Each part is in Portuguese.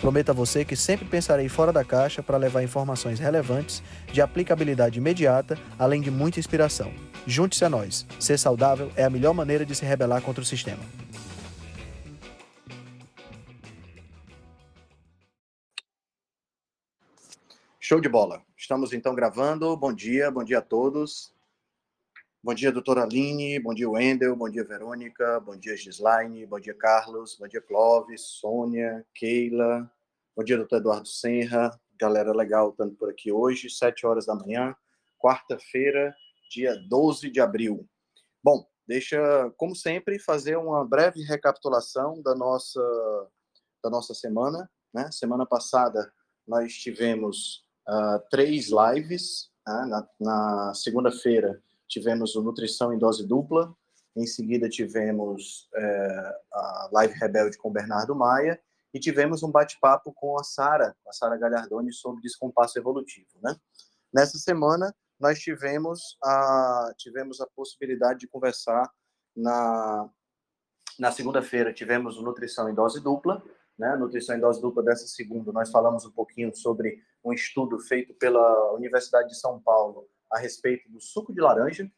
Prometo a você que sempre pensarei fora da caixa para levar informações relevantes, de aplicabilidade imediata, além de muita inspiração. Junte-se a nós. Ser saudável é a melhor maneira de se rebelar contra o sistema. Show de bola. Estamos então gravando. Bom dia, bom dia a todos. Bom dia, doutora Aline, bom dia, Wendel, bom dia, Verônica, bom dia, Gislaine, bom dia, Carlos, bom dia, Clóvis, Sônia, Keila, bom dia, doutor Eduardo Senra, galera legal estando por aqui hoje, 7 horas da manhã, quarta-feira, dia 12 de abril. Bom, deixa, como sempre, fazer uma breve recapitulação da nossa, da nossa semana. Né? Semana passada nós tivemos uh, três lives, né? na, na segunda-feira tivemos o Nutrição em Dose Dupla, em seguida tivemos é, a Live Rebelde com o Bernardo Maia, e tivemos um bate-papo com a Sara, a Sara Galhardoni, sobre descompasso evolutivo. Né? Nessa semana, nós tivemos a, tivemos a possibilidade de conversar na, na segunda-feira, tivemos o Nutrição em Dose Dupla, né? Nutrição em Dose Dupla dessa segunda, nós falamos um pouquinho sobre um estudo feito pela Universidade de São Paulo a respeito do suco de laranja.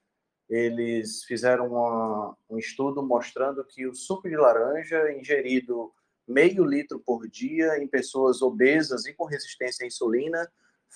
Eles fizeram uma, um estudo mostrando que o suco de laranja ingerido meio litro por dia em pessoas obesas e com resistência à insulina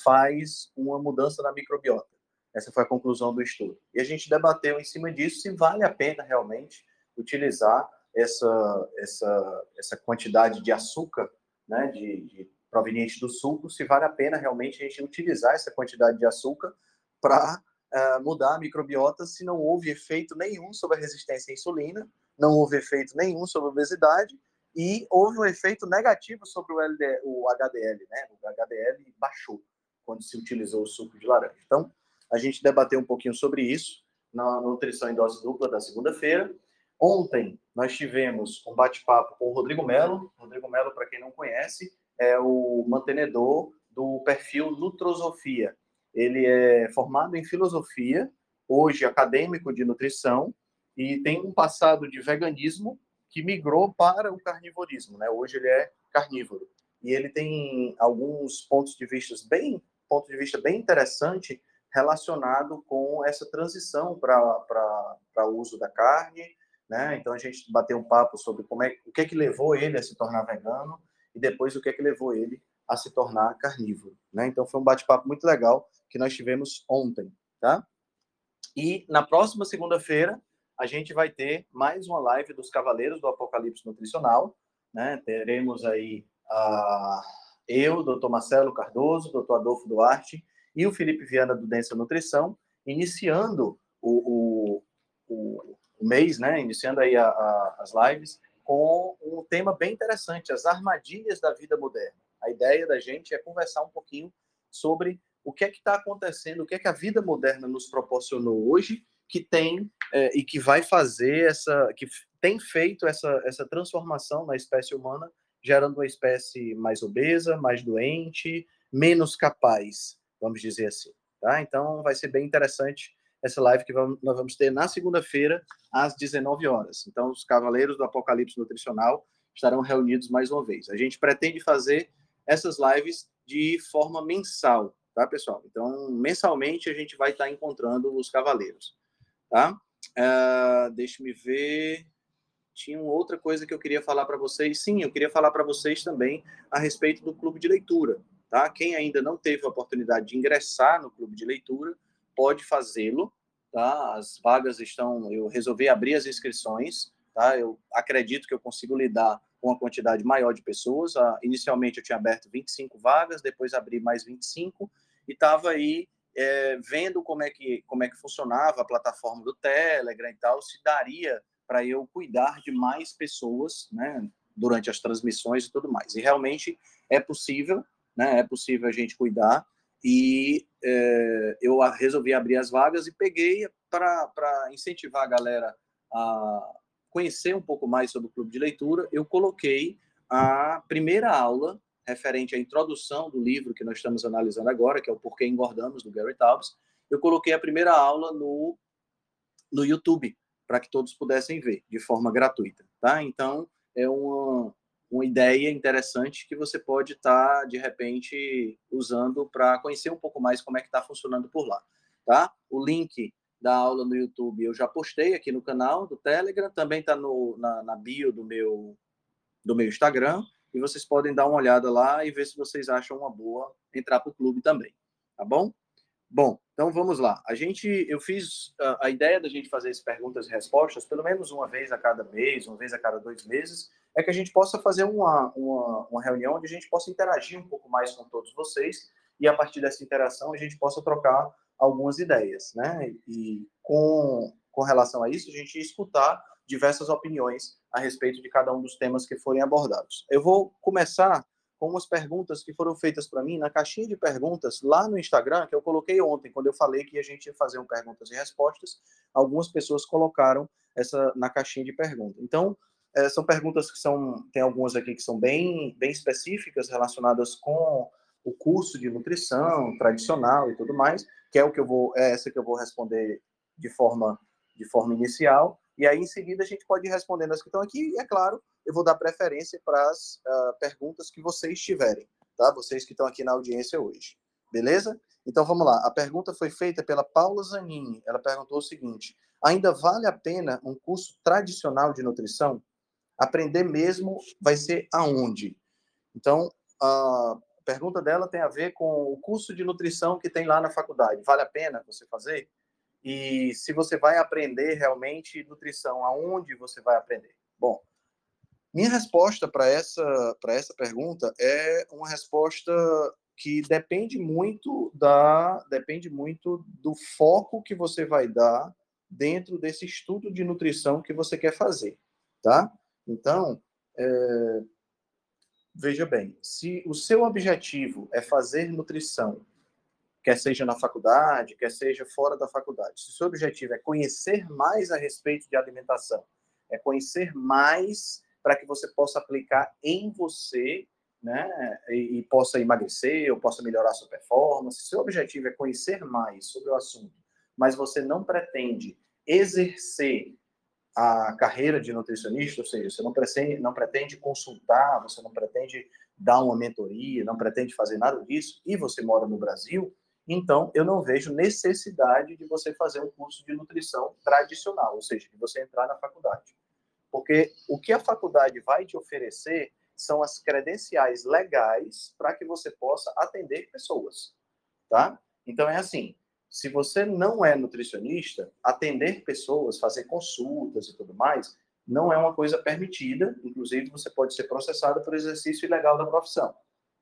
faz uma mudança na microbiota. Essa foi a conclusão do estudo. E a gente debateu em cima disso se vale a pena realmente utilizar essa, essa, essa quantidade de açúcar, né, de, de proveniente do suco, se vale a pena realmente a gente utilizar essa quantidade de açúcar para uh, eh, mudar a microbiota se não houve efeito nenhum sobre a resistência à insulina, não houve efeito nenhum sobre a obesidade e houve um efeito negativo sobre o, LD, o HDL, né? O HDL baixou quando se utilizou o suco de laranja. Então, a gente debateu um pouquinho sobre isso na nutrição em dose dupla da segunda-feira. Ontem nós tivemos um bate-papo com o Rodrigo Melo. Rodrigo Melo, para quem não conhece, é o mantenedor do perfil Nutrosofia. Ele é formado em filosofia, hoje acadêmico de nutrição, e tem um passado de veganismo que migrou para o carnivorismo, né? Hoje ele é carnívoro. E ele tem alguns pontos de vista bem, ponto de vista bem interessante relacionado com essa transição para o uso da carne, né? Então a gente bateu um papo sobre como é, o que é que levou ele a se tornar vegano e depois o que é que levou ele a se tornar carnívoro, né? Então foi um bate-papo muito legal que nós tivemos ontem, tá? E na próxima segunda-feira a gente vai ter mais uma live dos Cavaleiros do Apocalipse Nutricional, né? Teremos aí a eu, doutor Marcelo Cardoso, doutor Adolfo Duarte e o Felipe Viana do Densa Nutrição, iniciando o, o, o, o mês, né? Iniciando aí a, a, as lives com um tema bem interessante, as armadilhas da vida moderna. A ideia da gente é conversar um pouquinho sobre o que é que está acontecendo, o que é que a vida moderna nos proporcionou hoje, que tem é, e que vai fazer essa, que tem feito essa, essa transformação na espécie humana, gerando uma espécie mais obesa, mais doente, menos capaz, vamos dizer assim. Tá? Então vai ser bem interessante essa live que vamos, nós vamos ter na segunda-feira, às 19 horas. Então, os Cavaleiros do Apocalipse Nutricional estarão reunidos mais uma vez. A gente pretende fazer essas lives de forma mensal, tá, pessoal? Então, mensalmente a gente vai estar encontrando os cavaleiros, tá? Uh, Deixa-me ver. Tinha outra coisa que eu queria falar para vocês. Sim, eu queria falar para vocês também a respeito do clube de leitura, tá? Quem ainda não teve a oportunidade de ingressar no clube de leitura, pode fazê-lo, tá? As vagas estão. Eu resolvi abrir as inscrições, tá? Eu acredito que eu consigo lidar com uma quantidade maior de pessoas. Uh, inicialmente eu tinha aberto 25 vagas, depois abri mais 25 e estava aí é, vendo como é, que, como é que funcionava a plataforma do Telegram e tal, se daria para eu cuidar de mais pessoas, né, durante as transmissões e tudo mais. E realmente é possível, né, é possível a gente cuidar. e é, eu resolvi abrir as vagas e peguei para incentivar a galera a conhecer um pouco mais sobre o clube de leitura, eu coloquei a primeira aula referente à introdução do livro que nós estamos analisando agora, que é o Porquê Engordamos, do Gary Taubes, eu coloquei a primeira aula no, no YouTube, para que todos pudessem ver, de forma gratuita, tá? Então, é uma, uma ideia interessante que você pode estar, tá, de repente, usando para conhecer um pouco mais como é que está funcionando por lá, tá? O link da aula no YouTube eu já postei aqui no canal do Telegram, também está na, na bio do meu, do meu Instagram, e vocês podem dar uma olhada lá e ver se vocês acham uma boa entrar para o clube também, tá bom? Bom, então vamos lá. A gente, eu fiz a, a ideia da gente fazer essas perguntas e respostas pelo menos uma vez a cada mês, uma vez a cada dois meses, é que a gente possa fazer uma, uma, uma reunião onde a gente possa interagir um pouco mais com todos vocês e a partir dessa interação a gente possa trocar algumas ideias, né? E com, com relação a isso, a gente escutar diversas opiniões a respeito de cada um dos temas que forem abordados. Eu vou começar com umas perguntas que foram feitas para mim na caixinha de perguntas lá no Instagram, que eu coloquei ontem, quando eu falei que a gente ia fazer um perguntas e respostas. Algumas pessoas colocaram essa na caixinha de perguntas. Então, é, são perguntas que são, tem algumas aqui que são bem, bem específicas, relacionadas com o curso de nutrição tradicional e tudo mais, que é o que eu vou, é essa que eu vou responder de forma, de forma inicial. E aí, em seguida, a gente pode ir respondendo as que estão aqui. E, é claro, eu vou dar preferência para as uh, perguntas que vocês tiverem, tá? Vocês que estão aqui na audiência hoje. Beleza? Então, vamos lá. A pergunta foi feita pela Paula Zanini. Ela perguntou o seguinte: ainda vale a pena um curso tradicional de nutrição? Aprender mesmo vai ser aonde? Então, a pergunta dela tem a ver com o curso de nutrição que tem lá na faculdade. Vale a pena você fazer? E se você vai aprender realmente nutrição, aonde você vai aprender? Bom, minha resposta para essa, essa pergunta é uma resposta que depende muito da depende muito do foco que você vai dar dentro desse estudo de nutrição que você quer fazer, tá? Então, é, veja bem, se o seu objetivo é fazer nutrição, quer seja na faculdade, quer seja fora da faculdade, se o seu objetivo é conhecer mais a respeito de alimentação, é conhecer mais para que você possa aplicar em você, né, e, e possa emagrecer ou possa melhorar a sua performance. Se o seu objetivo é conhecer mais sobre o assunto, mas você não pretende exercer a carreira de nutricionista, ou seja, você não pretende, não pretende consultar, você não pretende dar uma mentoria, não pretende fazer nada disso, e você mora no Brasil, então eu não vejo necessidade de você fazer um curso de nutrição tradicional, ou seja, de você entrar na faculdade. Porque o que a faculdade vai te oferecer são as credenciais legais para que você possa atender pessoas, tá? Então é assim, se você não é nutricionista, atender pessoas, fazer consultas e tudo mais, não é uma coisa permitida. Inclusive, você pode ser processado por exercício ilegal da profissão.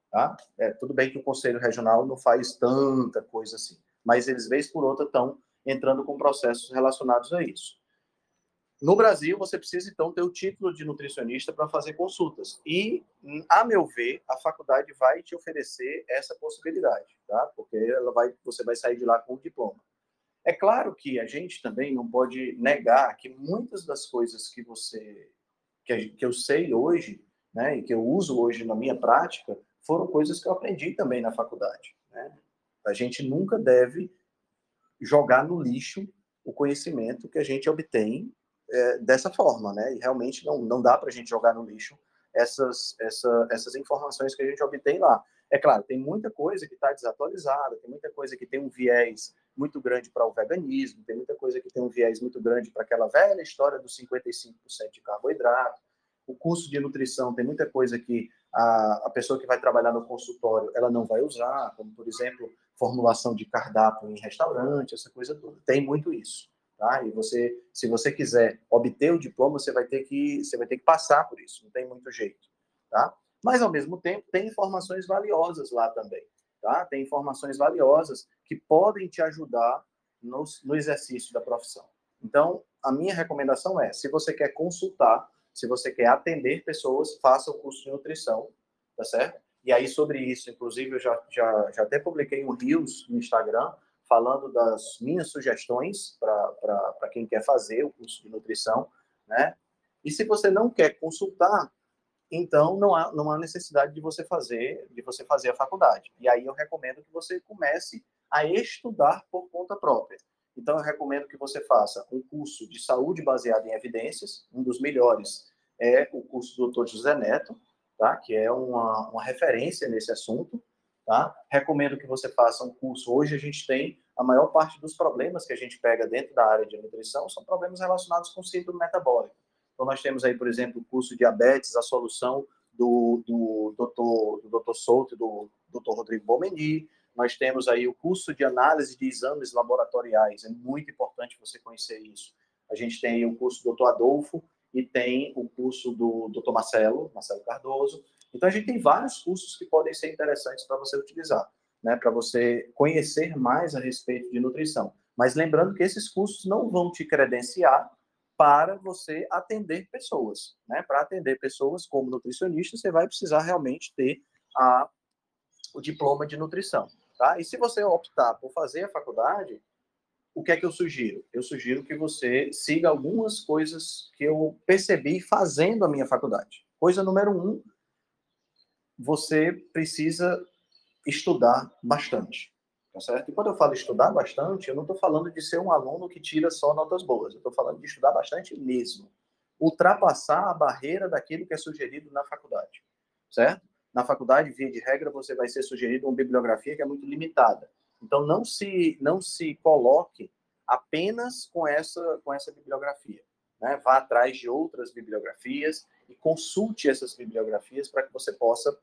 Tá? É, tudo bem que o Conselho Regional não faz tanta coisa assim, mas eles, vez por outra, estão entrando com processos relacionados a isso. No Brasil, você precisa, então, ter o título de nutricionista para fazer consultas. E, a meu ver, a faculdade vai te oferecer essa possibilidade, tá? Porque ela vai, você vai sair de lá com o diploma. É claro que a gente também não pode negar que muitas das coisas que você, que, eu sei hoje, né, e que eu uso hoje na minha prática, foram coisas que eu aprendi também na faculdade. Né? A gente nunca deve jogar no lixo o conhecimento que a gente obtém é, dessa forma, né? E realmente não, não dá para a gente jogar no lixo essas, essa, essas informações que a gente obtém lá. É claro, tem muita coisa que está desatualizada, tem muita coisa que tem um viés muito grande para o veganismo, tem muita coisa que tem um viés muito grande para aquela velha história dos 55% de carboidrato. O curso de nutrição tem muita coisa que a, a pessoa que vai trabalhar no consultório ela não vai usar, como, por exemplo, formulação de cardápio em restaurante, essa coisa toda. Tem muito isso tá? E você, se você quiser obter o diploma, você vai ter que, você vai ter que passar por isso, não tem muito jeito, tá? Mas ao mesmo tempo tem informações valiosas lá também, tá? Tem informações valiosas que podem te ajudar no, no exercício da profissão. Então, a minha recomendação é, se você quer consultar, se você quer atender pessoas, faça o curso de nutrição, tá certo? E aí, sobre isso, inclusive, eu já, já, já até publiquei um Reels no Instagram falando das minhas sugestões para quem quer fazer o curso de nutrição, né? E se você não quer consultar, então não há, não há necessidade de você fazer de você fazer a faculdade. E aí eu recomendo que você comece a estudar por conta própria. Então eu recomendo que você faça um curso de saúde baseado em evidências, um dos melhores é o curso do Dr. José Neto, tá? Que é uma, uma referência nesse assunto, tá? Recomendo que você faça um curso. Hoje a gente tem a maior parte dos problemas que a gente pega dentro da área de nutrição são problemas relacionados com síndrome metabólico. Então, nós temos aí, por exemplo, o curso Diabetes, a solução do, do, doutor, do doutor Souto do doutor Rodrigo Bomeni. Nós temos aí o curso de análise de exames laboratoriais. É muito importante você conhecer isso. A gente tem o curso do doutor Adolfo e tem o curso do doutor Marcelo, Marcelo Cardoso. Então, a gente tem vários cursos que podem ser interessantes para você utilizar, né? para você conhecer mais a respeito de nutrição. Mas lembrando que esses cursos não vão te credenciar para você atender pessoas. Né? Para atender pessoas como nutricionista, você vai precisar realmente ter a, o diploma de nutrição. Tá? E se você optar por fazer a faculdade, o que é que eu sugiro? Eu sugiro que você siga algumas coisas que eu percebi fazendo a minha faculdade. Coisa número um, você precisa estudar bastante. Tá certo? E quando eu falo estudar bastante, eu não estou falando de ser um aluno que tira só notas boas. Eu estou falando de estudar bastante mesmo. Ultrapassar a barreira daquilo que é sugerido na faculdade. Certo? Na faculdade, via de regra, você vai ser sugerido uma bibliografia que é muito limitada. Então, não se, não se coloque apenas com essa, com essa bibliografia. Né? Vá atrás de outras bibliografias e consulte essas bibliografias para que você possa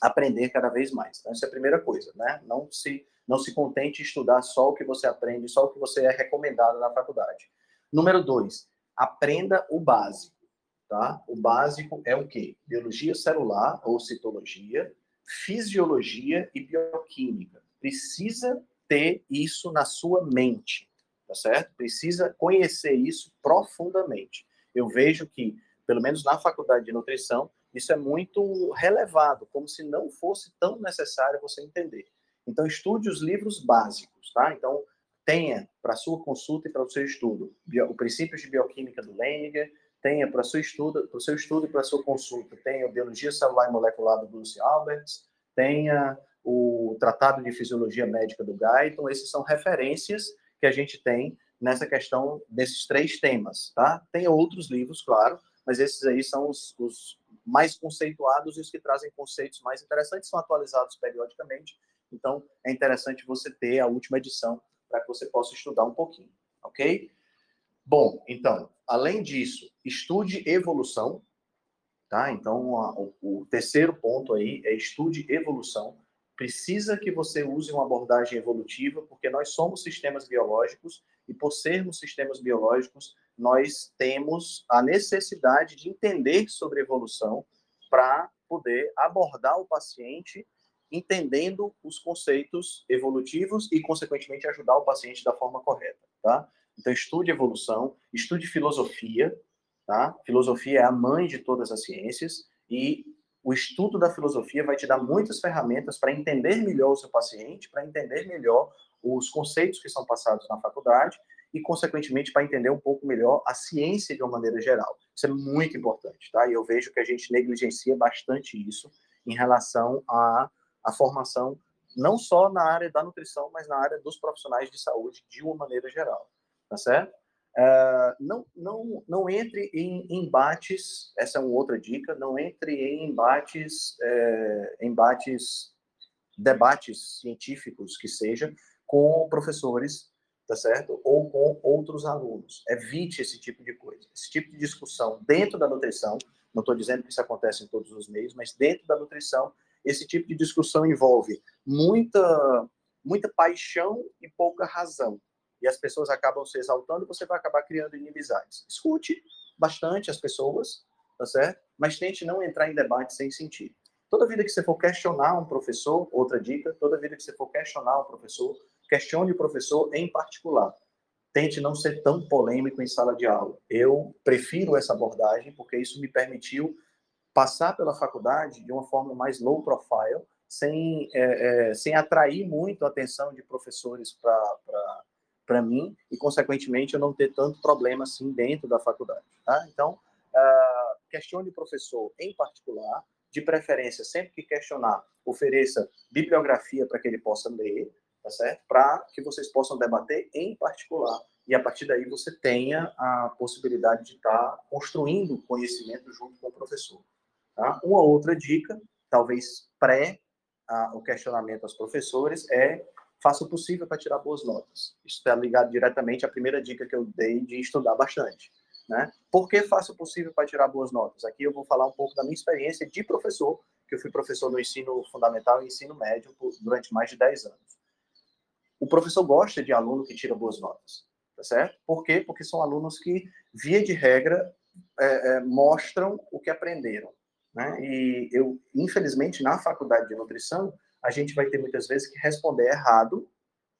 aprender cada vez mais. Então, essa é a primeira coisa, né? Não se, não se contente em estudar só o que você aprende, só o que você é recomendado na faculdade. Número dois, aprenda o básico, tá? O básico é o quê? Biologia celular ou citologia, fisiologia e bioquímica. Precisa ter isso na sua mente, tá certo? Precisa conhecer isso profundamente. Eu vejo que, pelo menos na faculdade de nutrição, isso é muito relevado, como se não fosse tão necessário você entender. Então, estude os livros básicos, tá? Então, tenha para sua consulta e para o seu estudo o Princípios de Bioquímica do Leninger, tenha para o seu estudo, para o seu estudo e para a sua consulta, tenha Biologia Celular e Molecular do Bruce Alberts, tenha o Tratado de Fisiologia Médica do Guyton, esses são referências que a gente tem nessa questão desses três temas, tá? Tem outros livros, claro, mas esses aí são os, os mais conceituados e os que trazem conceitos mais interessantes são atualizados periodicamente. Então, é interessante você ter a última edição para que você possa estudar um pouquinho, ok? Bom, então, além disso, estude evolução, tá? Então, a, o, o terceiro ponto aí é estude evolução. Precisa que você use uma abordagem evolutiva, porque nós somos sistemas biológicos e por sermos sistemas biológicos, nós temos a necessidade de entender sobre evolução para poder abordar o paciente entendendo os conceitos evolutivos e, consequentemente, ajudar o paciente da forma correta, tá? Então, estude evolução, estude filosofia, tá? Filosofia é a mãe de todas as ciências e o estudo da filosofia vai te dar muitas ferramentas para entender melhor o seu paciente, para entender melhor os conceitos que são passados na faculdade e, consequentemente, para entender um pouco melhor a ciência de uma maneira geral. Isso é muito importante, tá? E eu vejo que a gente negligencia bastante isso em relação à, à formação, não só na área da nutrição, mas na área dos profissionais de saúde de uma maneira geral, tá certo? Uh, não, não, não entre em embates, essa é uma outra dica, não entre em embates, é, embates, debates científicos que seja, com professores tá certo? Ou com outros alunos. Evite esse tipo de coisa. Esse tipo de discussão dentro da nutrição, não estou dizendo que isso acontece em todos os meios, mas dentro da nutrição, esse tipo de discussão envolve muita, muita paixão e pouca razão. E as pessoas acabam se exaltando você vai acabar criando inimizades. Escute bastante as pessoas, tá certo? Mas tente não entrar em debate sem sentido. Toda vida que você for questionar um professor, outra dica, toda vida que você for questionar um professor, questione o professor em particular. Tente não ser tão polêmico em sala de aula. Eu prefiro essa abordagem porque isso me permitiu passar pela faculdade de uma forma mais low profile, sem, é, é, sem atrair muito a atenção de professores para mim e, consequentemente, eu não ter tanto problema assim dentro da faculdade. Tá? Então, uh, questione o professor em particular, de preferência, sempre que questionar, ofereça bibliografia para que ele possa ler, tá certo? Para que vocês possam debater em particular e a partir daí você tenha a possibilidade de estar tá construindo conhecimento junto com o professor. Tá? Uma outra dica, talvez pré a, o questionamento aos professores, é faça o possível para tirar boas notas. Isso está ligado diretamente à primeira dica que eu dei de estudar bastante. Né? Por que faça o possível para tirar boas notas? Aqui eu vou falar um pouco da minha experiência de professor, que eu fui professor no ensino fundamental e ensino médio por, durante mais de 10 anos. O professor gosta de aluno que tira boas notas, tá certo? Por quê? Porque são alunos que, via de regra, é, é, mostram o que aprenderam. Né? E eu, infelizmente, na faculdade de nutrição, a gente vai ter muitas vezes que responder errado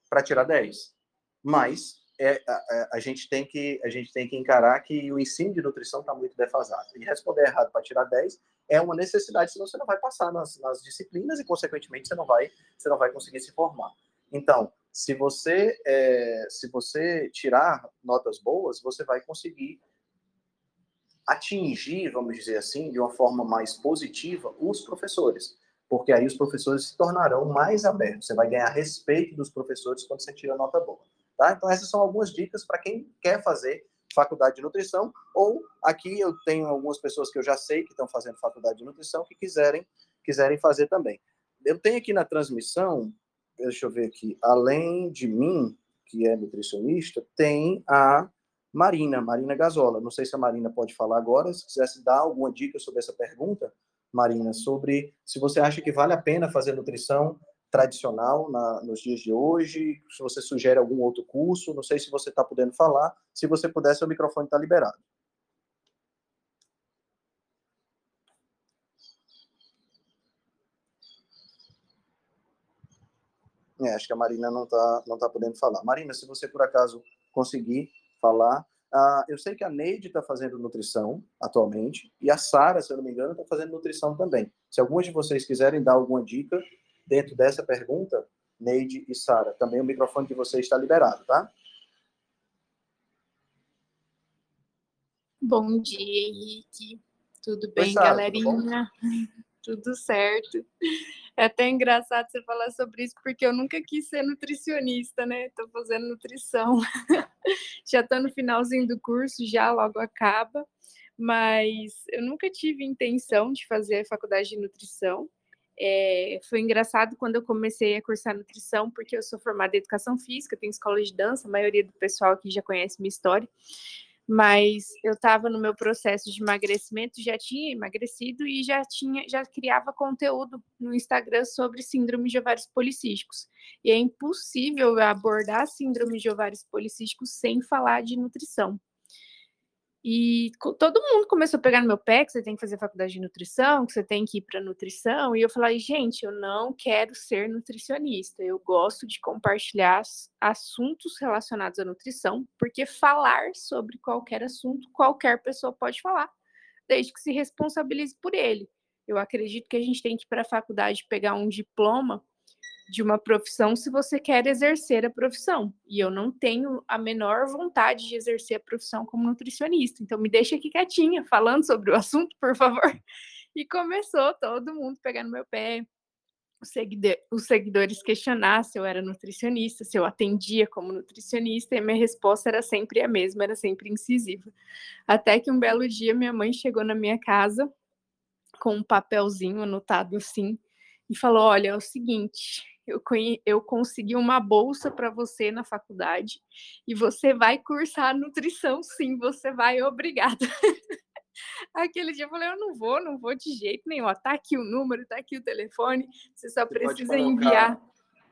para tirar 10. Mas é, a, a, gente tem que, a gente tem que encarar que o ensino de nutrição está muito defasado. E responder errado para tirar 10 é uma necessidade, senão você não vai passar nas, nas disciplinas e, consequentemente, você não vai, você não vai conseguir se formar. Então, se você, é, se você tirar notas boas, você vai conseguir atingir, vamos dizer assim, de uma forma mais positiva, os professores. Porque aí os professores se tornarão mais abertos. Você vai ganhar respeito dos professores quando você tira nota boa. Tá? Então, essas são algumas dicas para quem quer fazer faculdade de nutrição, ou aqui eu tenho algumas pessoas que eu já sei que estão fazendo faculdade de nutrição que quiserem, quiserem fazer também. Eu tenho aqui na transmissão, deixa eu ver aqui, além de mim, que é nutricionista, tem a Marina, Marina Gazola. Não sei se a Marina pode falar agora, se quisesse dar alguma dica sobre essa pergunta, Marina, sobre se você acha que vale a pena fazer nutrição tradicional na, nos dias de hoje, se você sugere algum outro curso, não sei se você está podendo falar, se você puder, seu microfone está liberado. É, acho que a Marina não está não tá podendo falar. Marina, se você por acaso conseguir falar. Uh, eu sei que a Neide está fazendo nutrição atualmente, e a Sara, se eu não me engano, está fazendo nutrição também. Se alguns de vocês quiserem dar alguma dica dentro dessa pergunta, Neide e Sara, também o microfone de vocês está liberado, tá? Bom dia, Henrique. Tudo bem, Oi, Sara, galerinha? Tudo, tudo certo. É até engraçado você falar sobre isso, porque eu nunca quis ser nutricionista, né? Estou fazendo nutrição. já estou no finalzinho do curso, já logo acaba. Mas eu nunca tive intenção de fazer faculdade de nutrição. É, foi engraçado quando eu comecei a cursar nutrição, porque eu sou formada em educação física, tenho escola de dança, a maioria do pessoal aqui já conhece minha história mas eu estava no meu processo de emagrecimento, já tinha emagrecido e já tinha, já criava conteúdo no Instagram sobre síndrome de ovários policísticos. E é impossível abordar síndrome de ovários policísticos sem falar de nutrição. E todo mundo começou a pegar no meu pé que você tem que fazer faculdade de nutrição, que você tem que ir para nutrição. E eu falei, gente, eu não quero ser nutricionista. Eu gosto de compartilhar assuntos relacionados à nutrição, porque falar sobre qualquer assunto, qualquer pessoa pode falar, desde que se responsabilize por ele. Eu acredito que a gente tem que ir para a faculdade pegar um diploma de uma profissão se você quer exercer a profissão. E eu não tenho a menor vontade de exercer a profissão como nutricionista. Então me deixa aqui quietinha, falando sobre o assunto, por favor. E começou todo mundo pegar no meu pé, os, os seguidores questionar se eu era nutricionista, se eu atendia como nutricionista, e minha resposta era sempre a mesma, era sempre incisiva. Até que um belo dia minha mãe chegou na minha casa com um papelzinho anotado assim e falou: Olha, é o seguinte, eu, eu consegui uma bolsa para você na faculdade e você vai cursar nutrição, sim, você vai, obrigada. Aquele dia eu falei, eu não vou, não vou de jeito nenhum. Ó, tá aqui o número, tá aqui o telefone, você só você precisa colocar, enviar.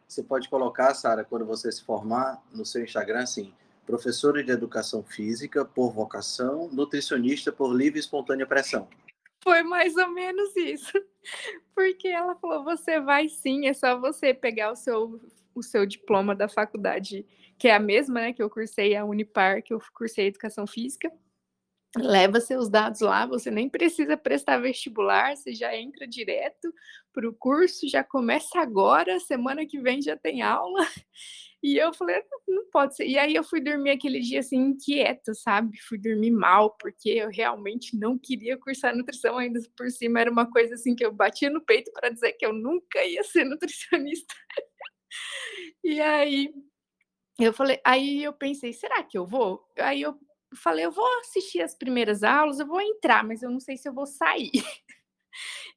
Você pode colocar, Sara, quando você se formar no seu Instagram, assim, professora de educação física por vocação, nutricionista por livre e espontânea pressão. Foi mais ou menos isso. Porque ela falou: você vai sim, é só você pegar o seu, o seu diploma da faculdade, que é a mesma, né? Que eu cursei a Unipar, que eu cursei Educação Física. leva seus dados lá, você nem precisa prestar vestibular, você já entra direto para o curso, já começa agora, semana que vem já tem aula. E eu falei, não pode ser. E aí eu fui dormir aquele dia assim, inquieta, sabe? Fui dormir mal, porque eu realmente não queria cursar nutrição ainda por cima. Era uma coisa assim que eu batia no peito para dizer que eu nunca ia ser nutricionista. e aí eu falei, aí eu pensei, será que eu vou? Aí eu falei, eu vou assistir as primeiras aulas, eu vou entrar, mas eu não sei se eu vou sair.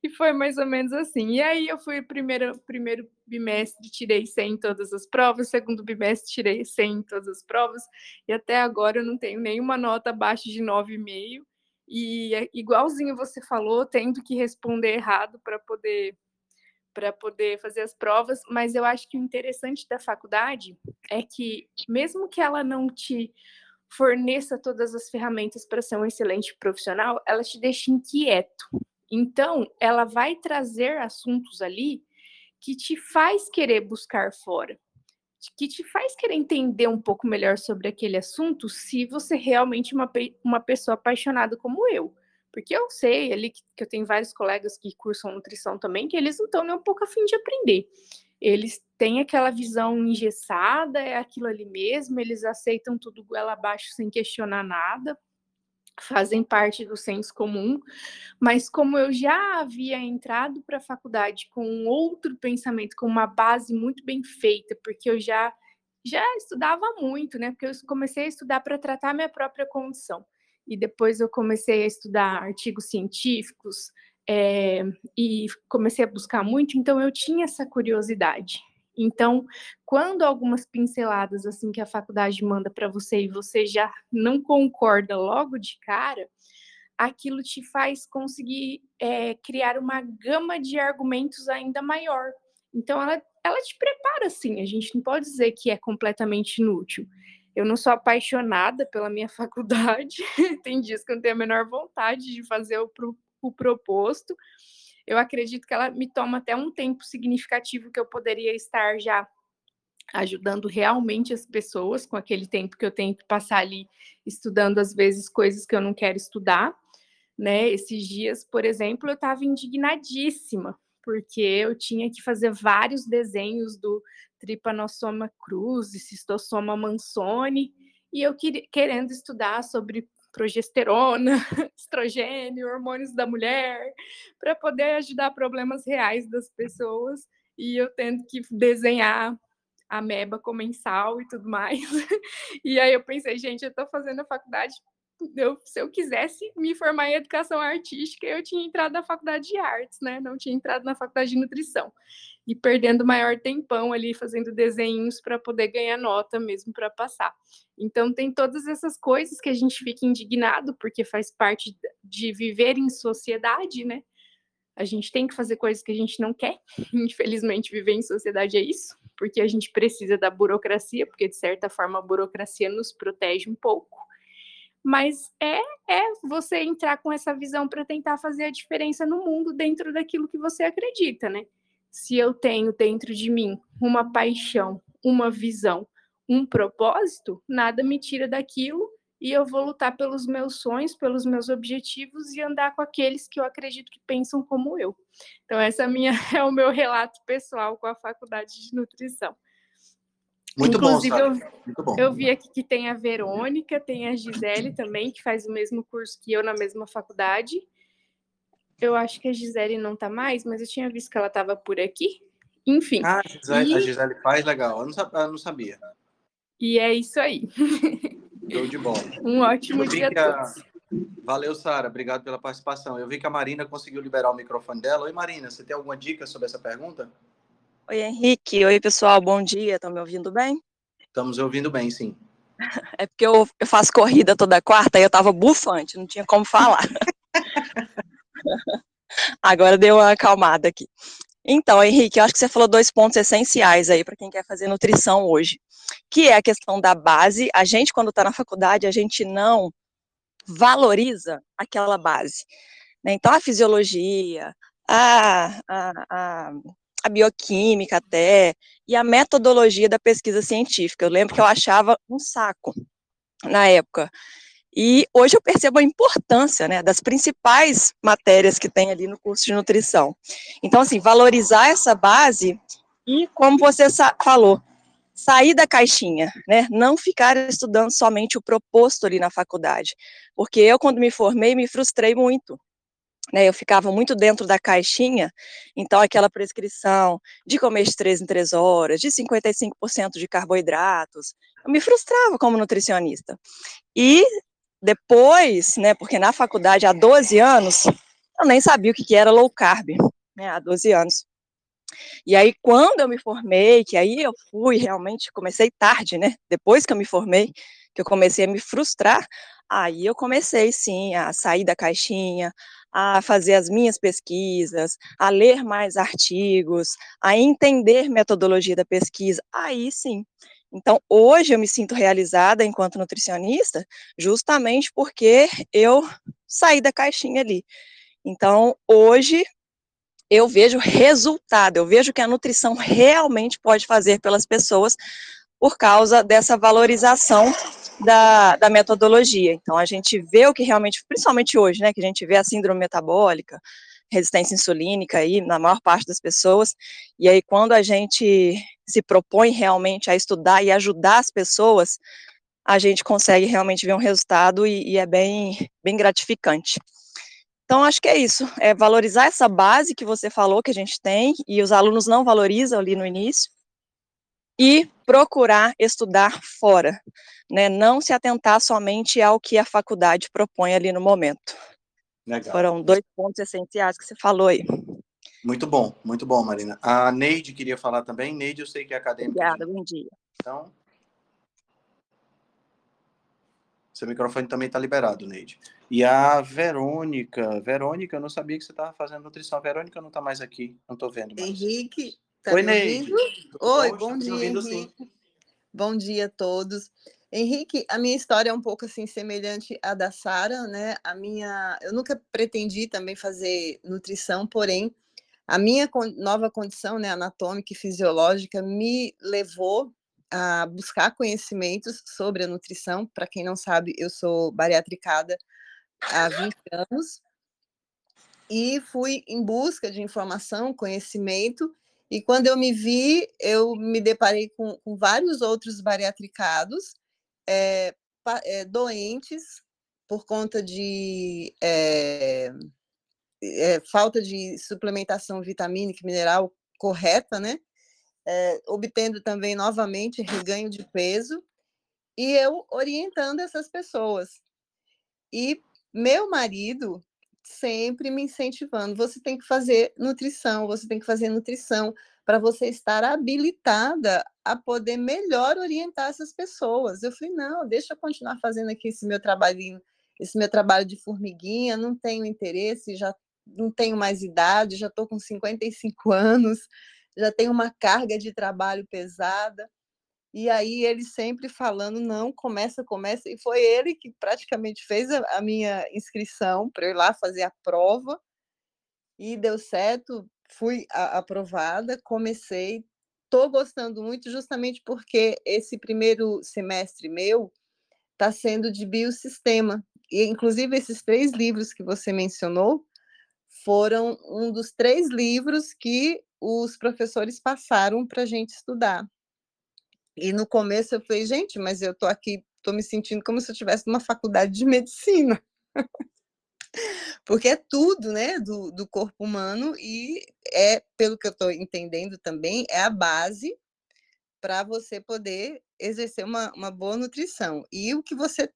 e foi mais ou menos assim. E aí eu fui primeiro primeiro bimestre, tirei 100 em todas as provas, segundo bimestre tirei 100 em todas as provas, e até agora eu não tenho nenhuma nota abaixo de 9,5. E é igualzinho você falou, tendo que responder errado para poder para poder fazer as provas, mas eu acho que o interessante da faculdade é que mesmo que ela não te forneça todas as ferramentas para ser um excelente profissional, ela te deixa inquieto. Então, ela vai trazer assuntos ali que te faz querer buscar fora, que te faz querer entender um pouco melhor sobre aquele assunto, se você realmente é uma, uma pessoa apaixonada como eu. Porque eu sei ali que, que eu tenho vários colegas que cursam nutrição também, que eles não estão nem um pouco afim de aprender eles têm aquela visão engessada, é aquilo ali mesmo, eles aceitam tudo goela abaixo sem questionar nada, fazem parte do senso comum, mas como eu já havia entrado para a faculdade com um outro pensamento, com uma base muito bem feita, porque eu já já estudava muito, né? Porque eu comecei a estudar para tratar minha própria condição. E depois eu comecei a estudar artigos científicos, é, e comecei a buscar muito, então eu tinha essa curiosidade. Então, quando algumas pinceladas assim que a faculdade manda para você e você já não concorda logo de cara, aquilo te faz conseguir é, criar uma gama de argumentos ainda maior. Então, ela, ela te prepara assim. A gente não pode dizer que é completamente inútil. Eu não sou apaixonada pela minha faculdade. Tem dias que eu não tenho a menor vontade de fazer o, o proposto. Eu acredito que ela me toma até um tempo significativo que eu poderia estar já ajudando realmente as pessoas com aquele tempo que eu tenho que passar ali estudando às vezes coisas que eu não quero estudar, né? Esses dias, por exemplo, eu estava indignadíssima porque eu tinha que fazer vários desenhos do Trypanosoma cruzi, Cistossoma mansoni, e eu querendo estudar sobre progesterona, estrogênio, hormônios da mulher, para poder ajudar problemas reais das pessoas. E eu tendo que desenhar a meba comensal e tudo mais. E aí eu pensei, gente, eu estou fazendo a faculdade. Eu, se eu quisesse me formar em educação artística, eu tinha entrado na faculdade de artes, né? Não tinha entrado na faculdade de nutrição e perdendo maior tempão ali fazendo desenhos para poder ganhar nota mesmo para passar. Então tem todas essas coisas que a gente fica indignado porque faz parte de viver em sociedade, né? A gente tem que fazer coisas que a gente não quer. Infelizmente, viver em sociedade é isso, porque a gente precisa da burocracia, porque de certa forma a burocracia nos protege um pouco. Mas é é você entrar com essa visão para tentar fazer a diferença no mundo dentro daquilo que você acredita, né? Se eu tenho dentro de mim uma paixão, uma visão, um propósito, nada me tira daquilo e eu vou lutar pelos meus sonhos, pelos meus objetivos e andar com aqueles que eu acredito que pensam como eu. Então essa é minha é o meu relato pessoal com a faculdade de nutrição. Muito Inclusive, bom, eu, Muito bom. Eu vi aqui que tem a Verônica, tem a Gisele também, que faz o mesmo curso que eu na mesma faculdade. Eu acho que a Gisele não tá mais, mas eu tinha visto que ela tava por aqui. Enfim. Ah, a Gisele, e... a Gisele faz legal. Eu não, sabia, eu não sabia. E é isso aí. Show de bola. Um ótimo dia a todos. Valeu, Sara. Obrigado pela participação. Eu vi que a Marina conseguiu liberar o microfone dela. Oi, Marina, você tem alguma dica sobre essa pergunta? Oi, Henrique. Oi, pessoal. Bom dia. Estão me ouvindo bem? Estamos ouvindo bem, sim. É porque eu, eu faço corrida toda quarta e eu estava bufante, não tinha como falar. Agora deu uma acalmada aqui. Então, Henrique, eu acho que você falou dois pontos essenciais aí para quem quer fazer nutrição hoje, que é a questão da base. A gente, quando está na faculdade, a gente não valoriza aquela base. Né? Então, a fisiologia, a, a, a, a bioquímica até, e a metodologia da pesquisa científica. Eu lembro que eu achava um saco na época E hoje eu percebo a importância né, das principais matérias que tem ali no curso de nutrição. Então, assim, valorizar essa base e, como você falou, sair da caixinha, né? Não ficar estudando somente o proposto ali na faculdade. Porque eu, quando me formei, me frustrei muito. Né, eu ficava muito dentro da caixinha, então aquela prescrição de comer de 3 em 3 horas, de 55% de carboidratos, eu me frustrava como nutricionista. E depois, né, porque na faculdade há 12 anos, eu nem sabia o que era low carb, né, há 12 anos. E aí, quando eu me formei, que aí eu fui realmente, comecei tarde, né, depois que eu me formei, que eu comecei a me frustrar, aí eu comecei, sim, a sair da caixinha, a fazer as minhas pesquisas, a ler mais artigos, a entender metodologia da pesquisa, aí sim, então, hoje eu me sinto realizada enquanto nutricionista, justamente porque eu saí da caixinha ali. Então, hoje eu vejo resultado, eu vejo que a nutrição realmente pode fazer pelas pessoas por causa dessa valorização da, da metodologia. Então, a gente vê o que realmente, principalmente hoje, né, que a gente vê a síndrome metabólica, resistência insulínica aí na maior parte das pessoas, e aí quando a gente se propõe realmente a estudar e ajudar as pessoas, a gente consegue realmente ver um resultado e, e é bem, bem gratificante. Então, acho que é isso, é valorizar essa base que você falou que a gente tem, e os alunos não valorizam ali no início, e procurar estudar fora, né? Não se atentar somente ao que a faculdade propõe ali no momento. Legal. Foram dois pontos essenciais que você falou aí. Muito bom, muito bom, Marina. A Neide queria falar também. Neide, eu sei que é acadêmica. Obrigada, bom dia. Então, seu microfone também está liberado, Neide. E a Verônica. Verônica, eu não sabia que você estava fazendo nutrição. A Verônica não está mais aqui, não estou vendo mais. Henrique, tá Oi, Neide. Oi, bom, dia, Henrique. Sim. Bom dia a todos. Henrique, a minha história é um pouco assim semelhante à da Sara, né? A minha, eu nunca pretendi também fazer nutrição, porém a minha nova condição, né, anatômica e fisiológica me levou a buscar conhecimentos sobre a nutrição. Para quem não sabe, eu sou bariatricada há 20 anos e fui em busca de informação, conhecimento. E quando eu me vi, eu me deparei com, com vários outros bariatricados é, é, doentes por conta de é, falta de suplementação vitamínica e mineral correta, né? obtendo também novamente reganho de peso e eu orientando essas pessoas. E meu marido sempre me incentivando: você tem que fazer nutrição, você tem que fazer nutrição para você estar habilitada a poder melhor orientar essas pessoas. Eu falei, não, deixa eu continuar fazendo aqui esse meu trabalhinho, esse meu trabalho de formiguinha, não tenho interesse, já não tenho mais idade, já estou com 55 anos, já tenho uma carga de trabalho pesada. E aí ele sempre falando, não, começa, começa. E foi ele que praticamente fez a, minha inscrição para eu ir lá fazer a prova. E deu certo, fui aprovada, comecei, estou gostando muito, justamente porque esse primeiro semestre meu está sendo de biosistema. E, inclusive, esses três livros que você mencionou foram um dos três livros que os professores passaram para a gente estudar. E no começo eu falei, gente, mas eu estou aqui, estou me sentindo como se eu estivesse numa faculdade de medicina. porque é tudo, né, do, do corpo humano e é, pelo que eu estou entendendo também, é a base para você poder exercer uma, uma boa nutrição. E o que você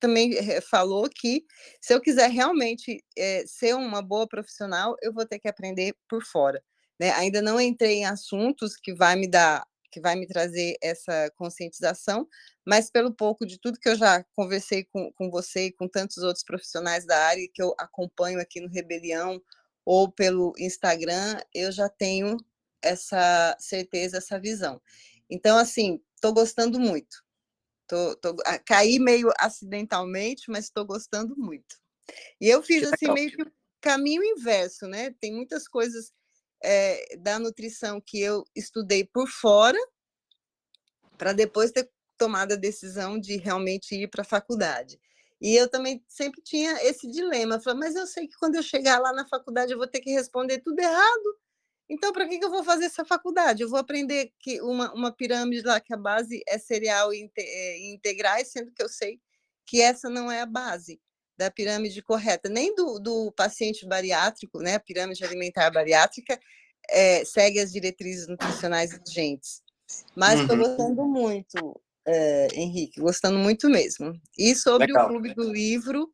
também eh, falou que se eu quiser realmente é, ser uma boa profissional, eu vou ter que aprender por fora. Né? Ainda não entrei em assuntos que vai me dar que vai me trazer essa conscientização, mas pelo pouco de tudo que eu já conversei com, com você e com tantos outros profissionais da área que eu acompanho aqui no Rebelião ou pelo Instagram, eu já tenho essa certeza, essa visão. Então, assim, estou gostando muito. Tô, tô, ah, caí meio acidentalmente, mas estou gostando muito. E eu fiz assim meio que o caminho inverso, né? Tem muitas coisas é, da nutrição que eu estudei por fora, para depois ter tomado a decisão de realmente ir para a faculdade. E eu também sempre tinha esse dilema. Falei, mas eu sei que quando eu chegar lá na faculdade eu vou ter que responder tudo errado. Então, para que, que eu vou fazer essa faculdade? Eu vou aprender que uma, uma pirâmide lá, que a base é cereal e é, integrais, sendo que eu sei que essa não é a base da pirâmide correta, nem do, do paciente bariátrico, né? A pirâmide alimentar bariátrica é, segue as diretrizes nutricionais vigentes. Mas estou uhum. gostando muito, é, Henrique, gostando muito mesmo. E sobre Legal. o Clube do Livro,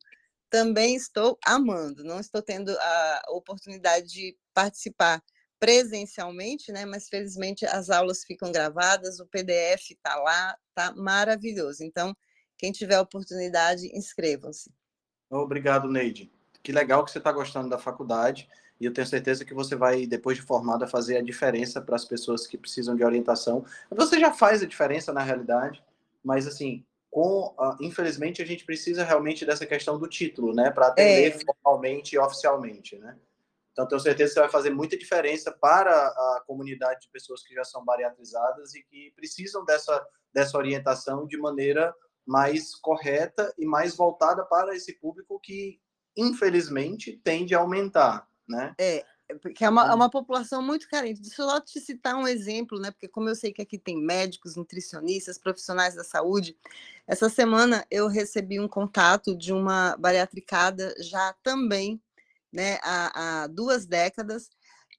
também estou amando. Não estou tendo a oportunidade de participar presencialmente, né? Mas felizmente as aulas ficam gravadas, o PDF está lá, tá maravilhoso. Então, quem tiver oportunidade, inscrevam-se. Obrigado, Neide. Que legal que você está gostando da faculdade e eu tenho certeza que você vai, depois de formada, fazer a diferença para as pessoas que precisam de orientação. Você já faz a diferença na realidade, mas assim, com, uh, infelizmente a gente precisa realmente dessa questão do título, né, para atender é. formalmente e oficialmente, né? Então tenho certeza que você vai fazer muita diferença para a comunidade de pessoas que já são bariatrizadas e que precisam dessa dessa orientação de maneira mais correta e mais voltada para esse público que infelizmente tende a aumentar, né? É, porque é uma, é uma população muito carente. Deixa eu só te citar um exemplo, né? Porque como eu sei que aqui tem médicos, nutricionistas, profissionais da saúde, essa semana eu recebi um contato de uma bariatricada já também, né, há, há duas décadas,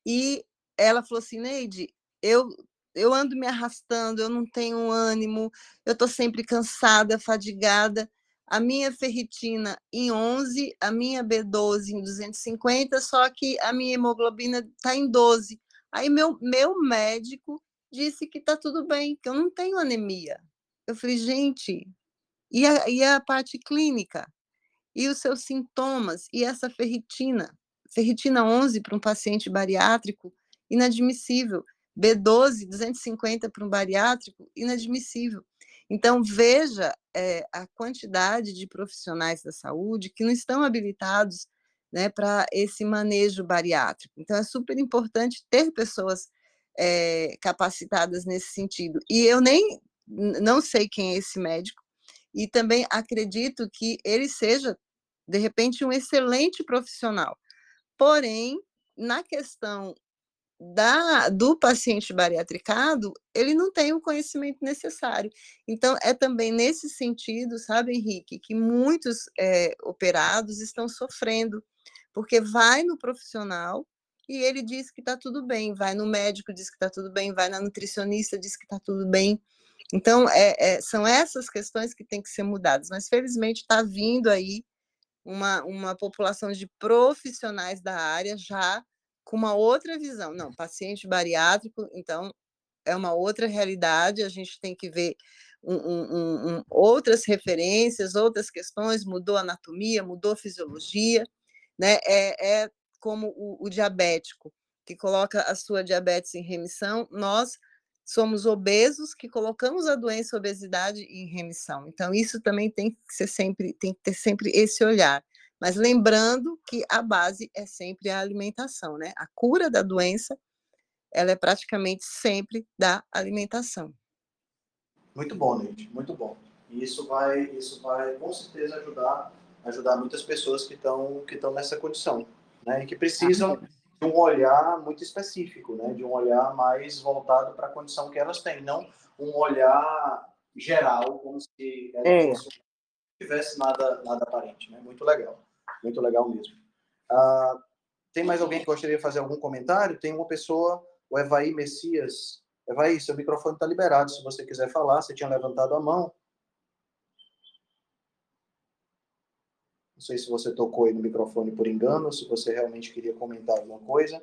e ela falou assim, Neide, eu eu ando me arrastando, eu não tenho ânimo, eu estou sempre cansada, fadigada a minha ferritina em 11, a minha B12 em 250, só que a minha hemoglobina está em 12. Aí meu, meu médico disse que está tudo bem, que eu não tenho anemia. Eu falei, gente, e a, e a parte clínica? E os seus sintomas? E essa ferritina? Ferritina 11 para um paciente bariátrico, inadmissível. B12, 250 para um bariátrico, inadmissível. Então, veja é, a quantidade de profissionais da saúde que não estão habilitados né, para esse manejo bariátrico. Então, é super importante ter pessoas é, capacitadas nesse sentido. E eu nem não sei quem é esse médico, e também acredito que ele seja, de repente, um excelente profissional. Porém, na questão da, do paciente bariatricado, ele não tem o conhecimento necessário. Então, é também nesse sentido, sabe, Henrique, que muitos é, operados estão sofrendo, porque vai no profissional e ele diz que está tudo bem, vai no médico, diz que está tudo bem, vai na nutricionista, diz que está tudo bem. Então, é, é, são essas questões que têm que ser mudadas, mas felizmente está vindo aí uma, uma população de profissionais da área já com uma outra visão. Não, paciente bariátrico, então, é uma outra realidade, a gente tem que ver um, um, um, outras referências, outras questões, mudou anatomia, mudou fisiologia, né? É, é como o, o diabético, que coloca a sua diabetes em remissão, nós somos obesos que colocamos a doença a obesidade em remissão. Então, isso também tem que ser sempre, tem que ter sempre esse olhar. Mas lembrando que a base é sempre a alimentação, né? A cura da doença, ela é praticamente sempre da alimentação. Muito bom, Neide, muito bom. E isso vai, isso vai com certeza ajudar, ajudar muitas pessoas que estão que estão nessa condição, né? E que precisam de um olhar muito específico, né? De um olhar mais voltado para a condição que elas têm, não um olhar geral, como se é. não tivesse nada nada aparente, né? Muito legal. Muito legal mesmo. Ah, tem mais alguém que gostaria de fazer algum comentário? Tem uma pessoa, o Evaí Messias. Evaí, seu microfone está liberado. Se você quiser falar, você tinha levantado a mão. Sei se você tocou aí no microfone por engano, se você realmente queria comentar alguma coisa.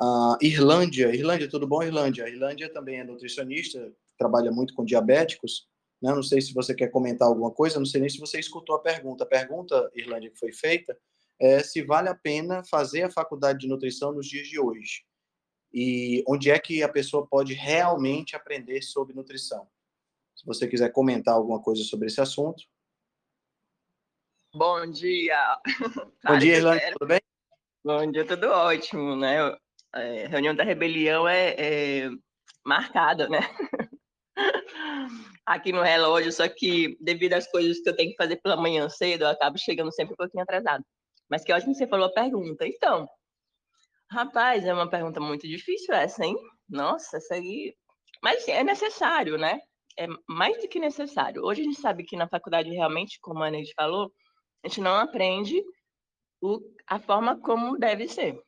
Uh, Irlândia, Irlândia, tudo bom, Irlândia? Irlândia também é nutricionista, trabalha muito com diabéticos. Né? Não sei se você quer comentar alguma coisa, não sei nem se você escutou a pergunta. A pergunta, Irlândia, que foi feita, é se vale a pena fazer a faculdade de nutrição nos dias de hoje. E onde é que a pessoa pode realmente aprender sobre nutrição? Se você quiser comentar alguma coisa sobre esse assunto. Bom dia. Bom dia, Irlândia, tudo bem? Bom dia, tudo ótimo, né? É, reunião da rebelião é, é marcada, né? aqui no relógio, só que devido às coisas que eu tenho que fazer pela manhã cedo, eu acabo chegando sempre um pouquinho atrasado. Mas que ótimo que você falou a pergunta. Então, rapaz, é uma pergunta muito difícil essa, hein? Nossa, essa aí. Mas é necessário, né? É mais do que necessário. Hoje a gente sabe que na faculdade, realmente, como a Neide falou, a gente não aprende o, a forma como deve ser.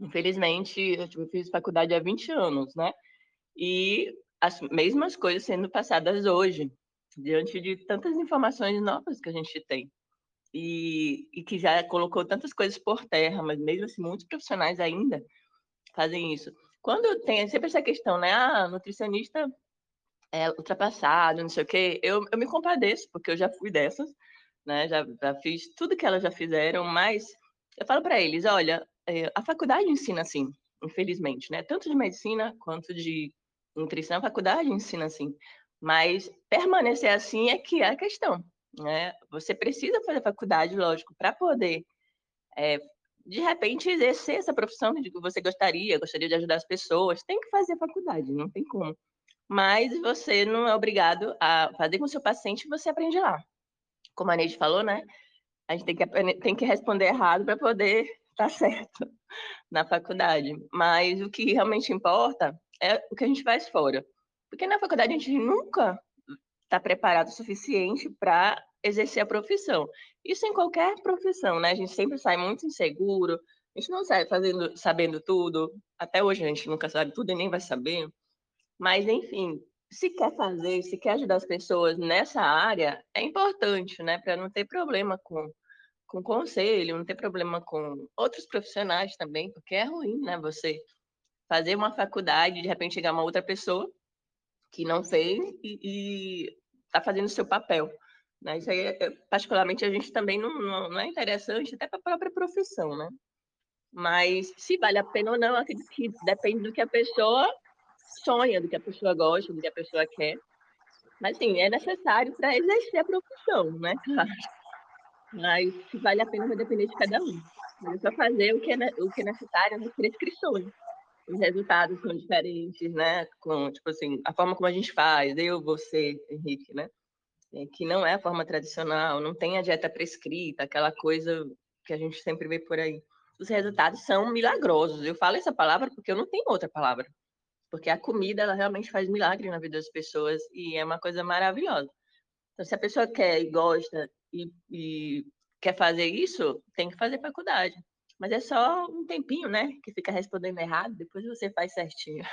Infelizmente, eu fiz faculdade há 20 anos, né? E as mesmas coisas sendo passadas hoje, diante de tantas informações novas que a gente tem. E, e que já colocou tantas coisas por terra, mas mesmo assim, muitos profissionais ainda fazem isso. Quando tem sempre essa questão, né? Ah, nutricionista é ultrapassado, não sei o quê, eu, eu me compadeço, porque eu já fui dessas, né? Já, já fiz tudo que elas já fizeram, mas eu falo para eles: olha, é, a faculdade ensina assim, infelizmente, né? Tanto de medicina quanto de nutrição, a faculdade ensina assim. Mas permanecer assim é que é a questão, né? Você precisa fazer faculdade, lógico, para poder, é, de repente, exercer essa profissão de que você gostaria, gostaria de ajudar as pessoas. Tem que fazer faculdade, não tem como. Mas você não é obrigado a fazer com o seu paciente, você aprende lá. Como a Neide falou, né? A gente tem que, tem que responder errado para poder estar tá certo na faculdade. Mas o que realmente importa é o que a gente faz fora. Porque na faculdade a gente nunca está preparado o suficiente para exercer a profissão. Isso em qualquer profissão, né? A gente sempre sai muito inseguro, a gente não sai fazendo, sabendo tudo. Até hoje a gente nunca sabe tudo e nem vai saber. Mas, enfim, se quer fazer, se quer ajudar as pessoas nessa área, é importante, né? Para não ter problema com, com conselho, não ter problema com outros profissionais também, porque é ruim, né? Você fazer uma faculdade, de repente chegar uma outra pessoa que não fez e está fazendo o seu papel. Né? Isso aí, particularmente, a gente também não, não, não é interessante, até para a própria profissão, né? Mas se vale a pena ou não, acredito que depende do que a pessoa sonha, do que a pessoa gosta, do que a pessoa quer. Mas, sim, é necessário para exercer a profissão, né? Claro. Mas se vale a pena vai depender de cada um. Mas é só fazer o que é, o que é necessário nas prescrições os resultados são diferentes, né? Com, tipo assim, a forma como a gente faz, eu, você, Henrique, né? É, que não é a forma tradicional, não tem a dieta prescrita, aquela coisa que a gente sempre vê por aí. Os resultados são milagrosos. Eu falo essa palavra porque eu não tenho outra palavra. Porque a comida, ela realmente faz milagre na vida das pessoas e é uma coisa maravilhosa. Então, se a pessoa quer e gosta e, e quer fazer isso, tem que fazer faculdade. Mas é só um tempinho, né? Que fica respondendo errado, depois você faz certinho.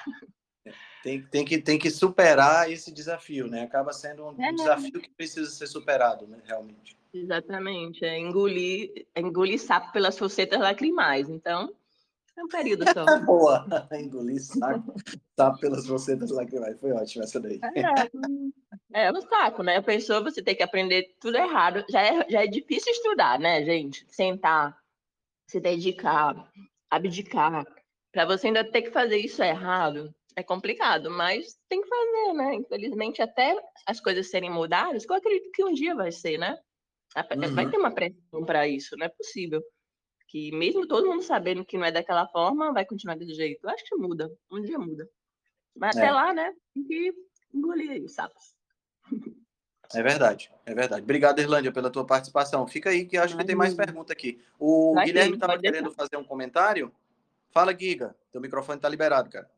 Tem, tem, que, tem que superar esse desafio, né? Acaba sendo um é, desafio que precisa ser superado, né? Realmente. Exatamente. É engolir, é engolir sapo pelas focetas lacrimais. Então, é um período só. Boa! engolir sapo, sapo pelas focetas lacrimais. Foi ótimo essa daí. É, é um saco, né? A pessoa, você tem que aprender tudo errado. Já é, já é difícil estudar, né, gente? Sentar se dedicar, abdicar, para você ainda ter que fazer isso errado, é complicado, mas tem que fazer, né? Infelizmente, até as coisas serem mudadas, que eu acredito que um dia vai ser, né? Uhum. Vai ter uma pressão para isso, não é possível. Que mesmo todo mundo sabendo que não é daquela forma, vai continuar desse jeito. Eu acho que muda, um dia muda. Mas é. até lá, né? Tem que engolir os sapos. É verdade, é verdade. Obrigado, Irlândia, pela tua participação. Fica aí que acho que tem mais pergunta aqui. O Vai Guilherme estava querendo fazer um comentário. Fala, Giga. Teu microfone está liberado, cara.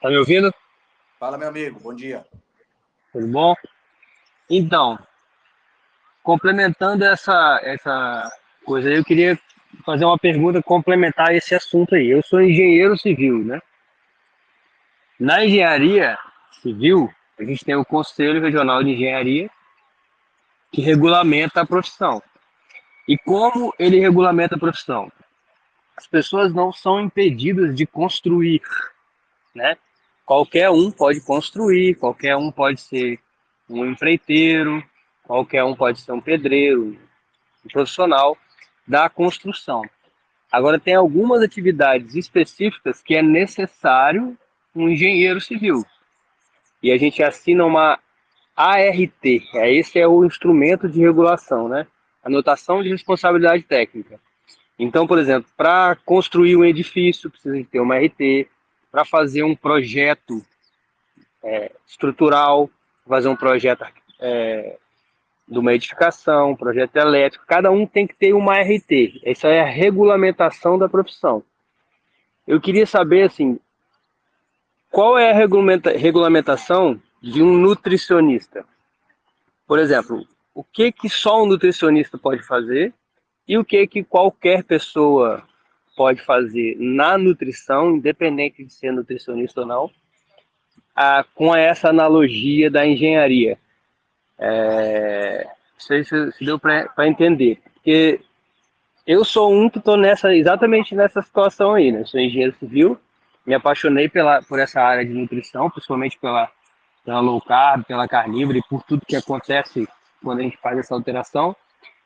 Tá me ouvindo? Fala, meu amigo. Bom dia. Tudo bom? Então, complementando essa, essa coisa aí, eu queria fazer uma pergunta complementar esse assunto aí. Eu sou engenheiro civil, né? Na engenharia civil, a gente tem o Conselho Regional de Engenharia, que regulamenta a profissão. E como ele regulamenta a profissão? As pessoas não são impedidas de construir, né? Qualquer um pode construir, qualquer um pode ser um empreiteiro, qualquer um pode ser um pedreiro, um profissional da construção. Agora, tem algumas atividades específicas que é necessário um engenheiro civil. E a gente assina uma ART, é, esse é o instrumento de regulação, né? Anotação de responsabilidade técnica. Então, por exemplo, para construir um edifício, precisa ter uma RT, para fazer um projeto é, estrutural, fazer um projeto é, de uma edificação, um projeto elétrico, cada um tem que ter uma RT. Essa é a regulamentação da profissão. Eu queria saber, assim, qual é a regulamentação de um nutricionista? Por exemplo, o que que só um nutricionista pode fazer e o que que qualquer pessoa pode fazer na nutrição, independente de ser nutricionista ou não, a, com essa analogia da engenharia. É, não sei se, se deu para entender, porque eu sou um que estou nessa, exatamente nessa situação aí, né? Sou engenheiro civil, me apaixonei pela, por essa área de nutrição, principalmente pela, pela low carb, pela carnívora e por tudo que acontece quando a gente faz essa alteração.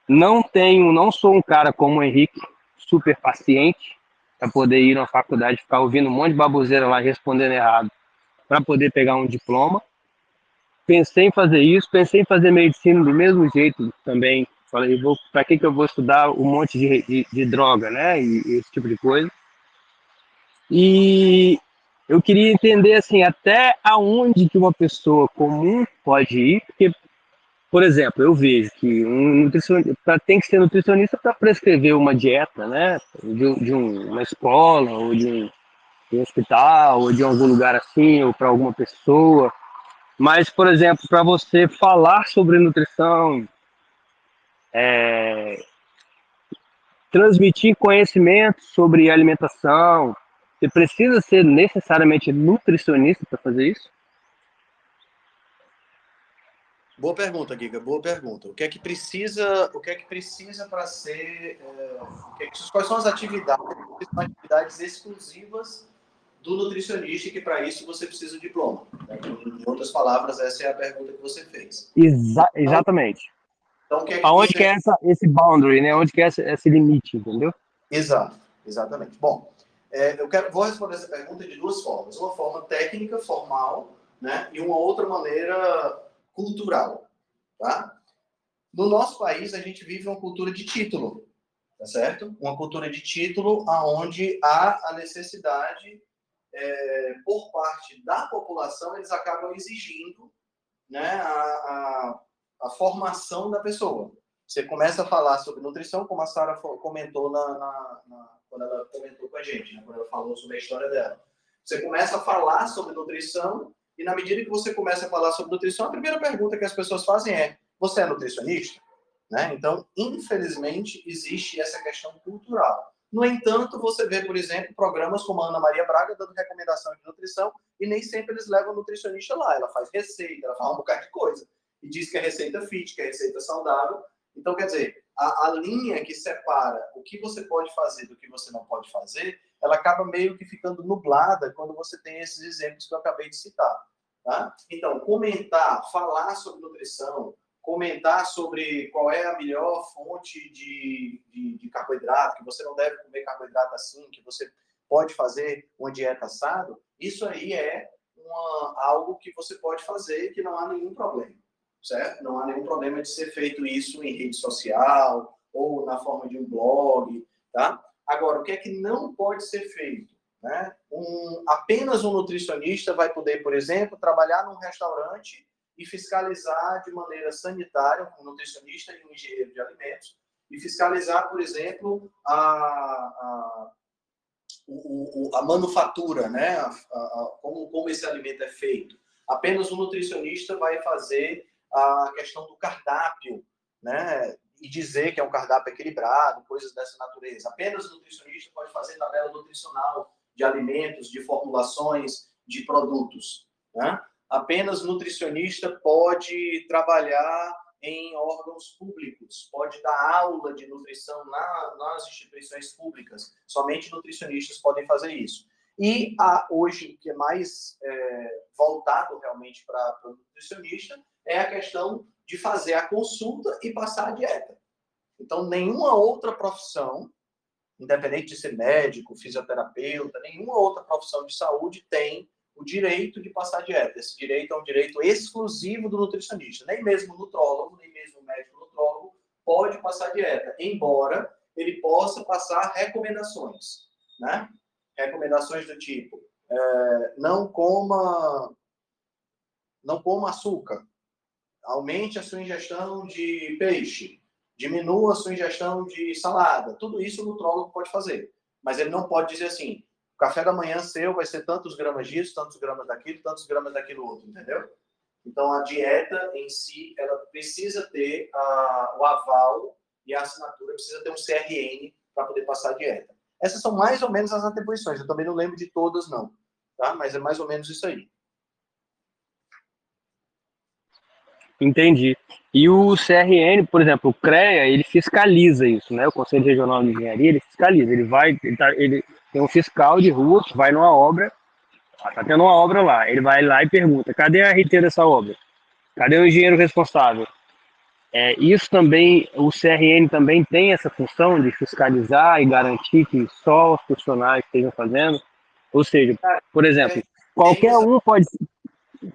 Não tenho, não sou um cara como o Henrique, super paciente, para poder ir na faculdade, ficar ouvindo um monte de baboseira lá, respondendo errado, para poder pegar um diploma. Pensei em fazer isso, pensei em fazer medicina do mesmo jeito também. Falei, para que, que eu vou estudar um monte de, de, de droga, né? E, e esse tipo de coisa. E eu queria entender assim até aonde que uma pessoa comum pode ir, porque por exemplo, eu vejo que um nutricionista tem que ser nutricionista para prescrever uma dieta, né? De, de um, uma escola, ou de um, de hospital, ou de algum lugar assim, ou para alguma pessoa. Mas, por exemplo, para você falar sobre nutrição, é, transmitir conhecimento sobre alimentação, você precisa ser necessariamente nutricionista para fazer isso? Boa pergunta, Giga. Boa pergunta. O que é que precisa? O que é que precisa para ser? É, é quais são as atividades? São atividades exclusivas do nutricionista e que para isso você precisa de diploma. Né? Em outras palavras, essa é a pergunta que você fez. Exa exatamente. Então, que é que Aonde que é essa, esse boundary, né? Onde que é esse, esse limite, entendeu? Exato, exatamente. Bom, é, eu quero, vou responder essa pergunta de duas formas. Uma forma técnica, formal, né? E uma outra maneira cultural, tá? No nosso país, a gente vive uma cultura de título, tá certo? Uma cultura de título aonde há a necessidade, é, por parte da população, eles acabam exigindo né, a, a, a, formação da pessoa. Você começa a falar sobre nutrição, como a Sara comentou na, na, na, quando ela comentou com a gente, né, quando ela falou sobre a história dela. Você começa a falar sobre nutrição e na medida que você começa a falar sobre nutrição, a primeira pergunta que as pessoas fazem é: você é nutricionista? Né? Então, infelizmente, existe essa questão cultural. No entanto, você vê, por exemplo, programas como a Ana Maria Braga dando recomendação de nutrição e nem sempre eles levam o nutricionista lá. Ela faz receita, ela fala um bocado de coisa. E diz que é receita fit, que é receita saudável. Então, quer dizer, a, a linha que separa o que você pode fazer do que você não pode fazer ela acaba meio que ficando nublada quando você tem esses exemplos que eu acabei de citar. Tá? Então, comentar, falar sobre nutrição, comentar sobre qual é a melhor fonte de, de, de, carboidrato, que você não deve comer carboidrato assim, que você pode fazer uma dieta assado, isso aí é uma, algo que você pode fazer que não há nenhum problema, certo? Não há nenhum problema de ser feito isso em rede social ou na forma de um blog, tá? Agora, o que é que não pode ser feito? Né? Um, apenas um nutricionista vai poder, por exemplo, trabalhar num restaurante e fiscalizar de maneira sanitária, um nutricionista e um engenheiro de alimentos, e fiscalizar, por exemplo, a, a, o, a manufatura, né? A, a, como, como esse alimento é feito. Apenas um nutricionista vai fazer a questão do cardápio, né? e dizer que é um cardápio equilibrado, coisas dessa natureza. Apenas o nutricionista pode fazer tabela nutricional de alimentos, de formulações, de produtos. Né? Apenas nutricionista pode trabalhar em órgãos públicos, pode dar aula de nutrição na, nas instituições públicas. Somente nutricionistas podem fazer isso. E a, hoje, o que é mais é, voltado realmente para o nutricionista é a questão de fazer a consulta e passar a dieta. Então, nenhuma outra profissão, independente de ser médico, fisioterapeuta, nenhuma outra profissão de saúde tem o direito de passar dieta. Esse direito é um direito exclusivo do nutricionista. Nem mesmo o nutrólogo, nem mesmo o médico nutrólogo pode passar dieta, embora ele possa passar recomendações, né? Recomendações do tipo, é, não coma não coma açúcar, aumente a sua ingestão de peixe, diminua a sua ingestão de salada. Tudo isso o nutrólogo pode fazer. Mas ele não pode dizer assim, o café da manhã seu vai ser tantos gramas disso, tantos gramas daquilo, tantos gramas daquilo outro, entendeu? Então, a dieta em si, ela precisa ter a, o aval e a assinatura, precisa ter um CRN para poder passar a dieta. Essas são mais ou menos as atribuições. Eu também não lembro de todas, não. Tá? Mas é mais ou menos isso aí. Entendi. E o CRN, por exemplo, o CREA, ele fiscaliza isso, né? O Conselho Regional de Engenharia, ele fiscaliza. Ele vai, ele, tá, ele tem um fiscal de rua que vai numa obra, tá tendo uma obra lá, ele vai lá e pergunta, cadê a RT dessa obra? Cadê o engenheiro responsável? É, isso também, o CRN também tem essa função de fiscalizar e garantir que só os profissionais estejam fazendo. Ou seja, por exemplo, qualquer um pode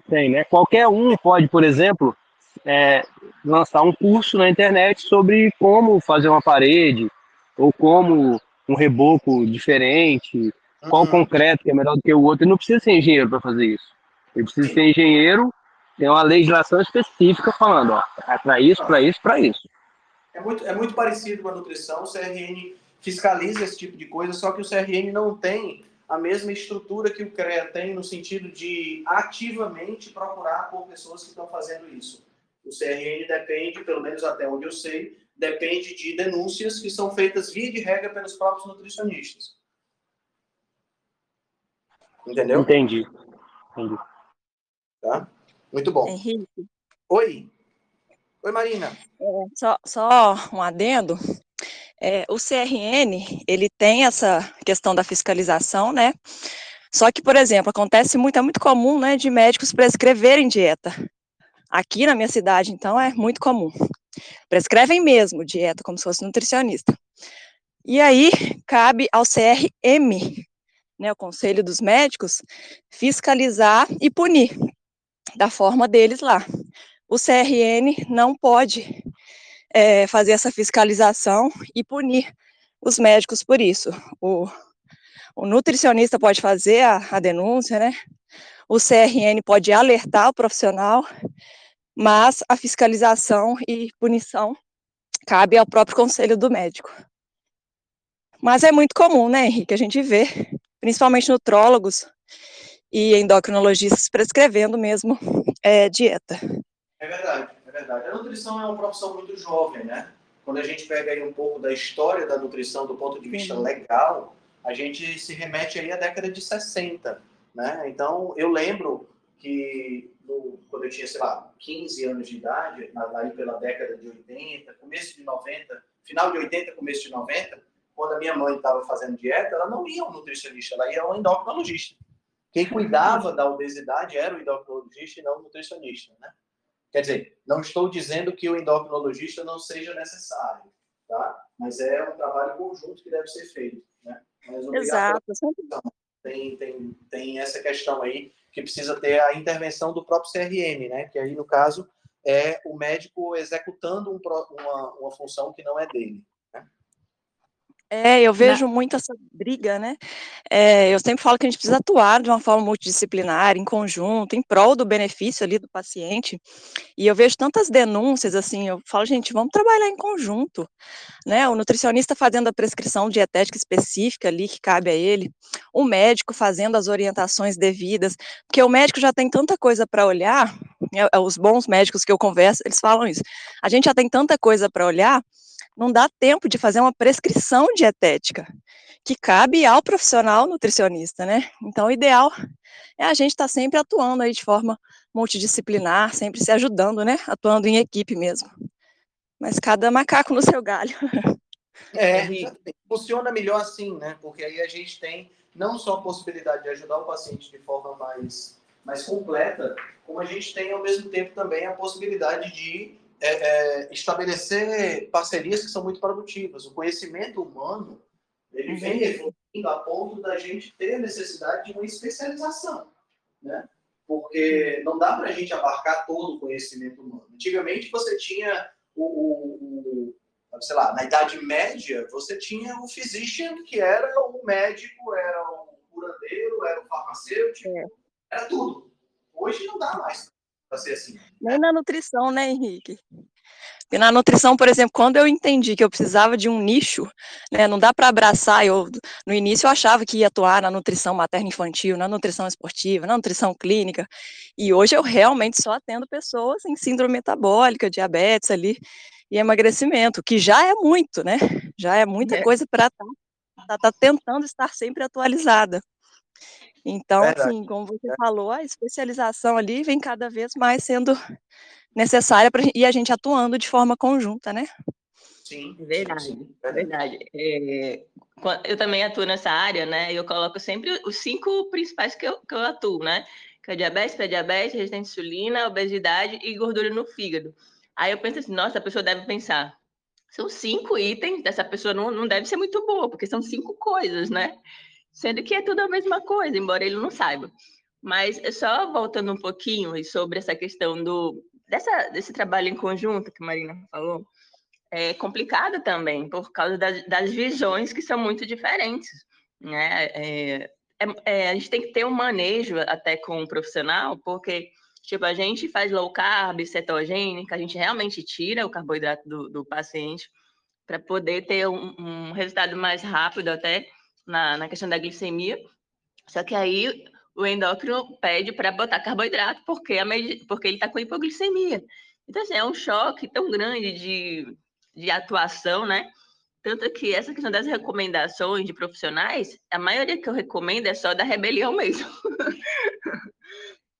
tem, né? Qualquer um pode, por exemplo, é, lançar um curso na internet sobre como fazer uma parede ou como um reboco diferente, qual uhum. concreto que é melhor do que o outro. Ele não precisa ser engenheiro para fazer isso. Ele precisa ser engenheiro, tem uma legislação específica falando, ó, é para isso, para isso, para isso. É muito, é muito parecido com a nutrição. O CRN fiscaliza esse tipo de coisa, só que o CRN não tem a mesma estrutura que o CREA tem no sentido de ativamente procurar por pessoas que estão fazendo isso. O CRN depende, pelo menos até onde eu sei, depende de denúncias que são feitas via de regra pelos próprios nutricionistas. Entendeu? Entendi. Entendi. Tá? Muito bom. Henrique. Oi. Oi, Marina. É, só, só um adendo. É, o CRN, ele tem essa questão da fiscalização, né? Só que, por exemplo, acontece muito, é muito comum, né, de médicos prescreverem dieta. Aqui na minha cidade, então, é muito comum. Prescrevem mesmo dieta, como se fosse nutricionista. E aí, cabe ao CRM, né, o Conselho dos Médicos, fiscalizar e punir, da forma deles lá. O CRN não pode é, fazer essa fiscalização e punir os médicos por isso. O, o nutricionista pode fazer a, a denúncia, né? O CRN pode alertar o profissional mas a fiscalização e punição cabe ao próprio conselho do médico. Mas é muito comum, né, Henrique, a gente vê, principalmente nutrólogos e endocrinologistas prescrevendo mesmo é, dieta. É verdade, é verdade. A nutrição é uma profissão muito jovem, né? Quando a gente pega aí um pouco da história da nutrição do ponto de vista Sim. legal, a gente se remete aí à década de 60, né? Então, eu lembro que no, quando eu tinha, sei lá, 15 anos de idade, aí pela década de 80, começo de 90, final de 80, começo de 90, quando a minha mãe estava fazendo dieta, ela não ia um nutricionista, ela ia um endocrinologista. Quem cuidava da obesidade era o endocrinologista e não o nutricionista, né? Quer dizer, não estou dizendo que o endocrinologista não seja necessário, tá? Mas é um trabalho conjunto que deve ser feito, né? Mas Exato. Tem, tem, tem essa questão aí que precisa ter a intervenção do próprio CRM, né? Que aí, no caso, é o médico executando um, uma, uma função que não é dele. É, eu vejo muito essa briga, né? É, eu sempre falo que a gente precisa atuar de uma forma multidisciplinar, em conjunto, em prol do benefício ali do paciente. E eu vejo tantas denúncias, assim, eu falo, gente, vamos trabalhar em conjunto, né? O nutricionista fazendo a prescrição dietética específica ali que cabe a ele, o médico fazendo as orientações devidas, porque o médico já tem tanta coisa para olhar, né? os bons médicos que eu converso, eles falam isso. A gente já tem tanta coisa para olhar não dá tempo de fazer uma prescrição dietética, que cabe ao profissional nutricionista, né? Então, o ideal é a gente estar tá sempre atuando aí de forma multidisciplinar, sempre se ajudando, né? Atuando em equipe mesmo. Mas cada macaco no seu galho. É, funciona melhor assim, né? Porque aí a gente tem não só a possibilidade de ajudar o paciente de forma mais, mais completa, como a gente tem ao mesmo tempo também a possibilidade de é, é, estabelecer parcerias que são muito produtivas. O conhecimento humano ele vem uhum. evoluindo a ponto da gente ter a necessidade de uma especialização, né? Porque não dá para a gente abarcar todo o conhecimento humano. Antigamente você tinha o, o, sei lá, na Idade Média, você tinha o physician, que era o médico, era o curandeiro, era o farmacêutico, é. era tudo. Hoje não dá mais para ser assim. Nem na nutrição, né, Henrique? E na nutrição, por exemplo, quando eu entendi que eu precisava de um nicho, né, não dá para abraçar, eu no início eu achava que ia atuar na nutrição materno-infantil, na nutrição esportiva, na nutrição clínica, e hoje eu realmente só atendo pessoas em síndrome metabólica, diabetes ali, e emagrecimento, que já é muito, né? Já é muita é. coisa para estar tá, tá, tá tentando estar sempre atualizada. Então, Verdade. assim, como você é. falou, a especialização ali vem cada vez mais sendo necessária pra, e a gente atuando de forma conjunta, né? Sim. Verdade, sim, sim. verdade. É, eu também atuo nessa área, né? Eu coloco sempre os cinco principais que eu, que eu atuo, né? Que é diabetes, pré-diabetes, resistência à insulina, obesidade e gordura no fígado. Aí eu penso assim, nossa, a pessoa deve pensar, são cinco itens, dessa pessoa não, não deve ser muito boa, porque são cinco coisas, né? Sendo que é tudo a mesma coisa, embora ele não saiba. Mas só voltando um pouquinho sobre essa questão do, dessa, desse trabalho em conjunto que a Marina falou, é complicado também, por causa das, das visões que são muito diferentes. Né? É, é, é, a gente tem que ter um manejo até com o profissional, porque tipo, a gente faz low carb, cetogênica, a gente realmente tira o carboidrato do, do paciente para poder ter um, um resultado mais rápido até na, na questão da glicemia. Só que aí o endócrino pede para botar carboidrato porque, a porque ele está com hipoglicemia. Então, assim, é um choque tão grande de, de atuação, né? Tanto que essa questão das recomendações de profissionais, a maioria que eu recomendo é só da rebelião mesmo.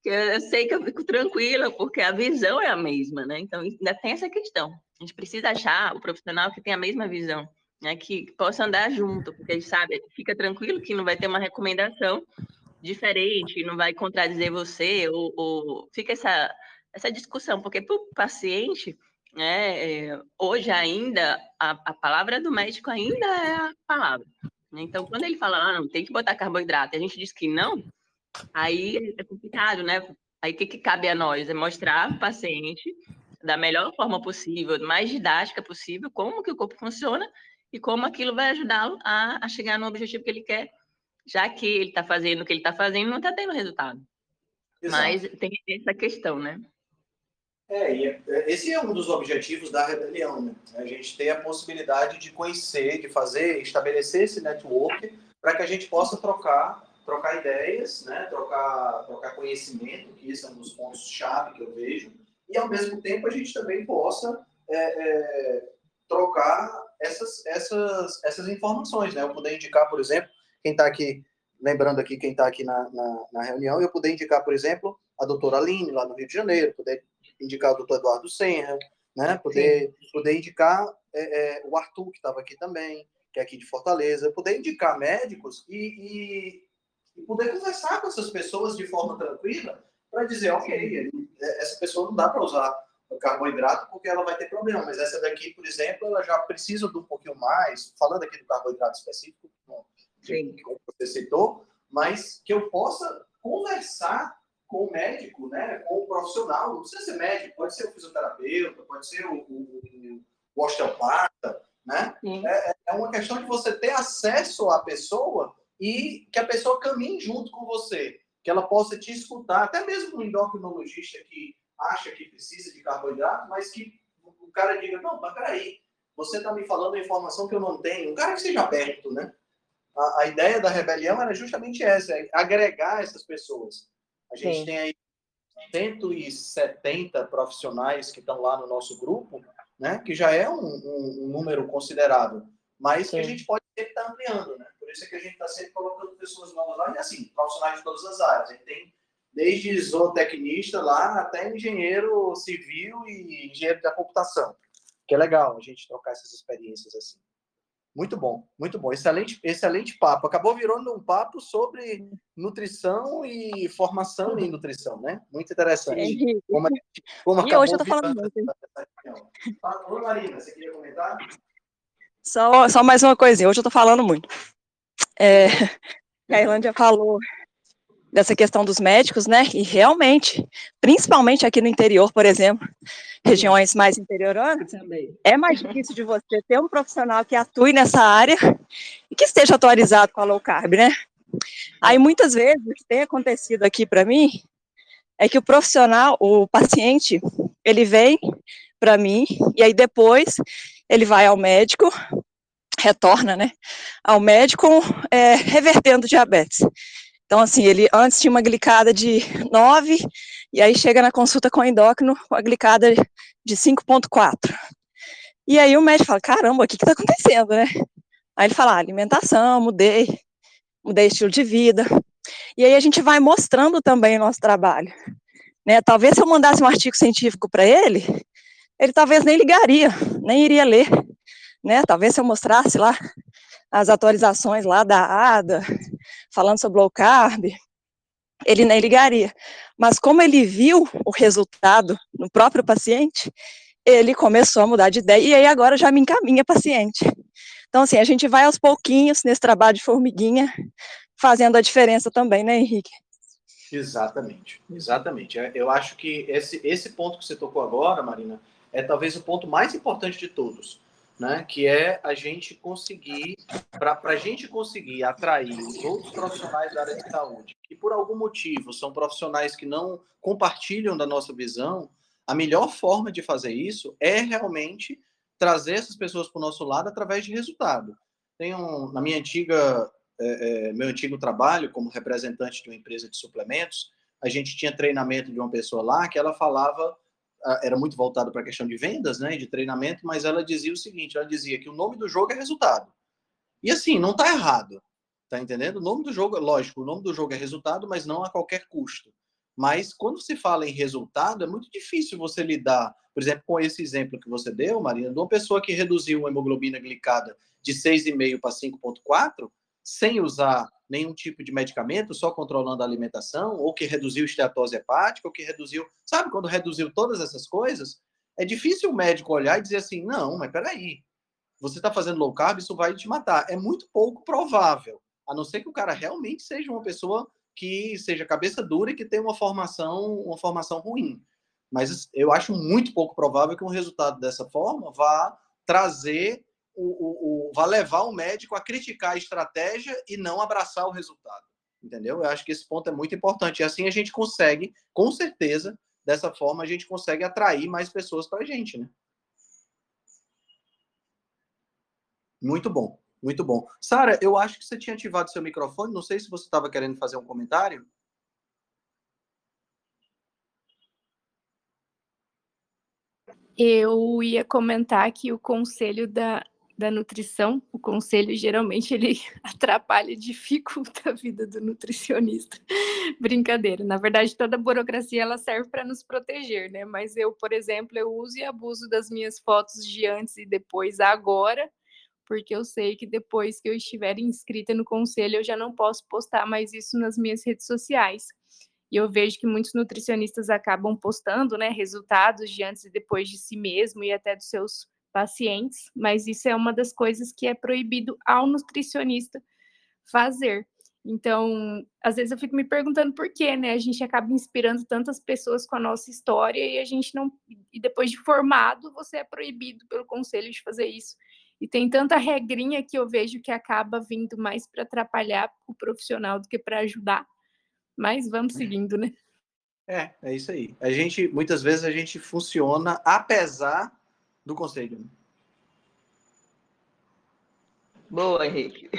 eu sei que eu fico tranquila, porque a visão é a mesma, né? Então, ainda tem essa questão. A gente precisa achar o profissional que tem a mesma visão né, que possa andar junto, porque sabe, fica tranquilo que não vai ter uma recomendação diferente, não vai contradizer você, ou, ou fica essa, essa discussão, porque para o paciente, né, é, hoje ainda, a, a palavra do médico ainda é a palavra. Né? Então, quando ele fala, ah, não, tem que botar carboidrato, e a gente diz que não, aí é complicado, né? Aí o que, que cabe a nós? É mostrar para o paciente da melhor forma possível, mais didática possível, como que o corpo funciona e como aquilo vai ajudá-lo a, a, chegar no objetivo que ele quer, já que ele está fazendo o que ele está fazendo não está tendo resultado. Exato. Mas tem essa questão, né? É, e é, esse é um dos objetivos da rebelião, né? A gente ter a possibilidade de conhecer, de fazer, estabelecer esse network para que a gente possa trocar, trocar ideias, né? Trocar, trocar conhecimento, que esse é um dos pontos chave que eu vejo, e ao mesmo tempo a gente também possa é, é, trocar essas, essas, essas informações, né? Eu poder indicar, por exemplo, quem está aqui, lembrando aqui quem está aqui na, na, na, reunião, eu poder indicar, por exemplo, a doutora Aline, lá no Rio de Janeiro, poder indicar o doutor Eduardo Senra, né? Poder, poder indicar é, é, o Arthur, que estava aqui também, que é aqui de Fortaleza, poder indicar médicos e, e, e poder conversar com essas pessoas de forma tranquila para dizer, ok, essa pessoa não dá para usar carboidrato porque ela vai ter problema, mas essa daqui, por exemplo, ela já precisa de um pouquinho mais, falando aqui do carboidrato específico, que, como você citou, mas que eu possa conversar com o médico, né, com o profissional, não precisa ser médico, pode ser o fisioterapeuta, pode ser o, o, o osteopata, né? É, é uma questão de você ter acesso à pessoa e que a pessoa caminhe junto com você, que ela possa te escutar, até mesmo um endocrinologista que acha que precisa de carboidrato, mas que o cara diga, não, mas peraí, você está me falando informação que eu não tenho. Um cara que seja aberto, né? A, a ideia da rebelião era justamente essa, é agregar essas pessoas. A gente Sim. tem aí 170 profissionais que estão lá no nosso grupo, né? Que já é um, um, um número considerável, mas Sim. que a gente pode sempre estar tá ampliando, né? Por isso é que a gente está sempre colocando pessoas novas lá, e assim, profissionais de todas as áreas. A gente tem desde zootecnista lá até engenheiro civil e engenheiro da computação. Que é legal a gente trocar essas experiências assim. Muito bom, muito bom. Excelente, excelente papo. Acabou virando um papo sobre nutrição e formação em nutrição, né? Muito interessante. Como, como e hoje eu tô falando muito. Oi, Marina, você queria comentar? Só, só mais uma coisinha. Hoje eu tô falando muito. É, a Irlândia falou dessa questão dos médicos, né? E realmente, principalmente aqui no interior, por exemplo, regiões mais interioranas, é mais difícil de você ter um profissional que atue nessa área e que esteja atualizado com a low carb, né? Aí muitas vezes tem acontecido aqui para mim é que o profissional, o paciente, ele vem para mim e aí depois ele vai ao médico, retorna, né, ao médico é, revertendo diabetes. Então, assim, ele antes tinha uma glicada de 9, e aí chega na consulta com o endócrino com a glicada de 5,4. E aí o médico fala, caramba, o que está acontecendo, né? Aí ele fala, ah, alimentação, mudei, mudei estilo de vida. E aí a gente vai mostrando também o nosso trabalho. Né? Talvez se eu mandasse um artigo científico para ele, ele talvez nem ligaria, nem iria ler. Né? Talvez se eu mostrasse lá as atualizações lá da ADA, falando sobre low carb, ele nem ligaria. Mas como ele viu o resultado no próprio paciente, ele começou a mudar de ideia e aí agora já me encaminha paciente. Então, assim, a gente vai aos pouquinhos nesse trabalho de formiguinha, fazendo a diferença também, né, Henrique? Exatamente, exatamente. É, eu acho que esse, esse ponto que você tocou agora, Marina, é talvez o ponto mais importante de todos né? Que é a gente conseguir, para a gente conseguir atrair os outros profissionais da área de saúde, que por algum motivo são profissionais que não compartilham da nossa visão, a melhor forma de fazer isso é realmente trazer essas pessoas para o nosso lado através de resultado. Tem um, na minha antiga, é, é, meu antigo trabalho como representante de uma empresa de suplementos, a gente tinha treinamento de uma pessoa lá que ela falava era muito voltado para a questão de vendas, né, de treinamento, mas ela dizia o seguinte, ela dizia que o nome do jogo é resultado. E assim, não está errado, tá entendendo? O nome do jogo, lógico, o nome do jogo é resultado, mas não a qualquer custo. Mas quando se fala em resultado, é muito difícil você lidar, por exemplo, com esse exemplo que você deu, Marina, de uma pessoa que reduziu a hemoglobina glicada de 6,5 para 5,4, sem usar nenhum tipo de medicamento, só controlando a alimentação, ou que reduziu esteatose hepática, ou que reduziu. Sabe quando reduziu todas essas coisas? É difícil o médico olhar e dizer assim: não, mas peraí, você está fazendo low carb, isso vai te matar. É muito pouco provável, a não ser que o cara realmente seja uma pessoa que seja cabeça dura e que tenha uma formação, uma formação ruim. Mas eu acho muito pouco provável que um resultado dessa forma vá trazer o, o, o, vai levar o médico a criticar a estratégia e não abraçar o resultado. Entendeu? Eu acho que esse ponto é muito importante. E assim a gente consegue, com certeza, dessa forma, a gente consegue atrair mais pessoas para a gente, né? Muito bom, muito bom. Sara, eu acho que você tinha ativado seu microfone. Não sei se você estava querendo fazer um comentário. Eu ia comentar que o conselho da da nutrição, o conselho geralmente ele atrapalha, dificulta a vida do nutricionista. Brincadeira. Na verdade, toda burocracia ela serve para nos proteger, né? Mas eu, por exemplo, eu uso e abuso das minhas fotos de antes e depois agora, porque eu sei que depois que eu estiver inscrita no conselho, eu já não posso postar mais isso nas minhas redes sociais. E eu vejo que muitos nutricionistas acabam postando, né, resultados de antes e depois de si mesmo e até dos seus pacientes, mas isso é uma das coisas que é proibido ao nutricionista fazer. Então, às vezes eu fico me perguntando por quê, né? A gente acaba inspirando tantas pessoas com a nossa história e a gente não. E depois de formado, você é proibido pelo conselho de fazer isso. E tem tanta regrinha que eu vejo que acaba vindo mais para atrapalhar o profissional do que para ajudar. Mas vamos seguindo, né? É, é isso aí. A gente, muitas vezes, a gente funciona apesar do conselho. Boa, Henrique.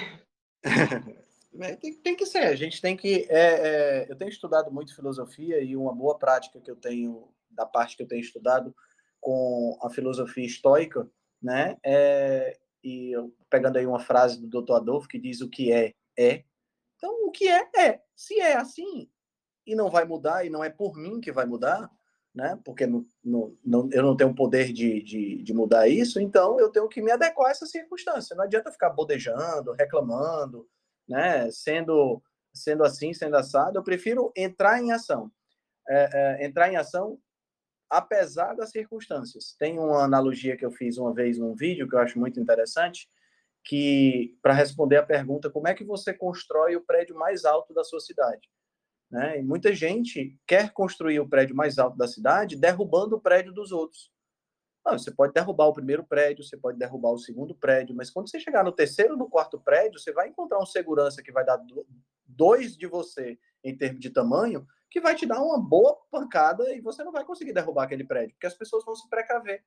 tem, tem, que ser, a gente tem que. É, é, eu tenho estudado muito filosofia e uma boa prática que eu tenho, da parte que eu tenho estudado com a filosofia estoica, né? É, e eu, pegando aí uma frase do Dr. Adolfo que diz: o que é, é. Então, o que é, é. Se é assim e não vai mudar, e não é por mim que vai mudar, né? Porque no, no, no, eu não tenho poder de, de, de, mudar isso, então eu tenho que me adequar a essa circunstância. Não adianta ficar bodejando, reclamando, né? Sendo, sendo assim, sendo assado. Eu prefiro entrar em ação. É, é, entrar em ação apesar das circunstâncias. Tem uma analogia que eu fiz uma vez num vídeo que eu acho muito interessante, que para responder a pergunta como é que você constrói o prédio mais alto da sua cidade, Né? E muita gente quer construir o prédio mais alto da cidade, derrubando o prédio dos outros. Ah, você pode derrubar o primeiro prédio, você pode derrubar o segundo prédio, mas quando você chegar no terceiro no quarto prédio, você vai encontrar um segurança que vai dar dois de você em termos de tamanho, que vai te dar uma boa pancada e você não vai conseguir derrubar aquele prédio, porque as pessoas vão se precaver.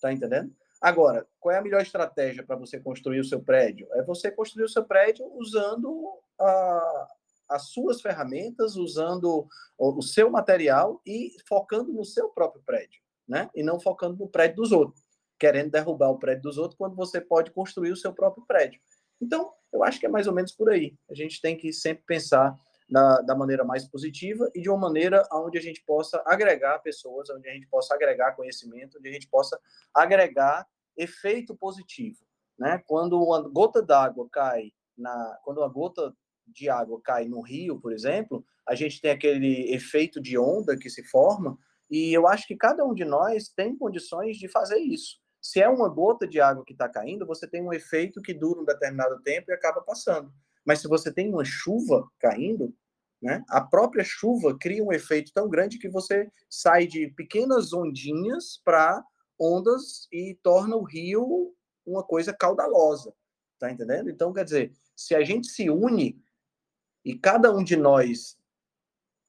Tá entendendo? Agora, qual é a melhor estratégia para você construir o seu prédio? É você construir o seu prédio usando a, as suas ferramentas, usando o, seu material e focando no seu próprio prédio, né? E não focando no prédio dos outros, querendo derrubar o prédio dos outros quando você pode construir o seu próprio prédio. Então, eu acho que é mais ou menos por aí. A gente tem que sempre pensar da, da maneira mais positiva e de uma maneira onde a gente possa agregar pessoas, onde a gente possa agregar conhecimento, onde a gente possa agregar efeito positivo. Né? Quando uma gota d'água cai na, quando uma gota de água cai no rio, por exemplo, a gente tem aquele efeito de onda que se forma, e eu acho que cada um de nós tem condições de fazer isso. Se é uma gota de água que está caindo, você tem um efeito que dura um determinado tempo e acaba passando. Mas se você tem uma chuva caindo, né, a própria chuva cria um efeito tão grande que você sai de pequenas ondinhas para ondas e torna o rio uma coisa caudalosa. Tá entendendo? Então, quer dizer, se a gente se une e cada um de nós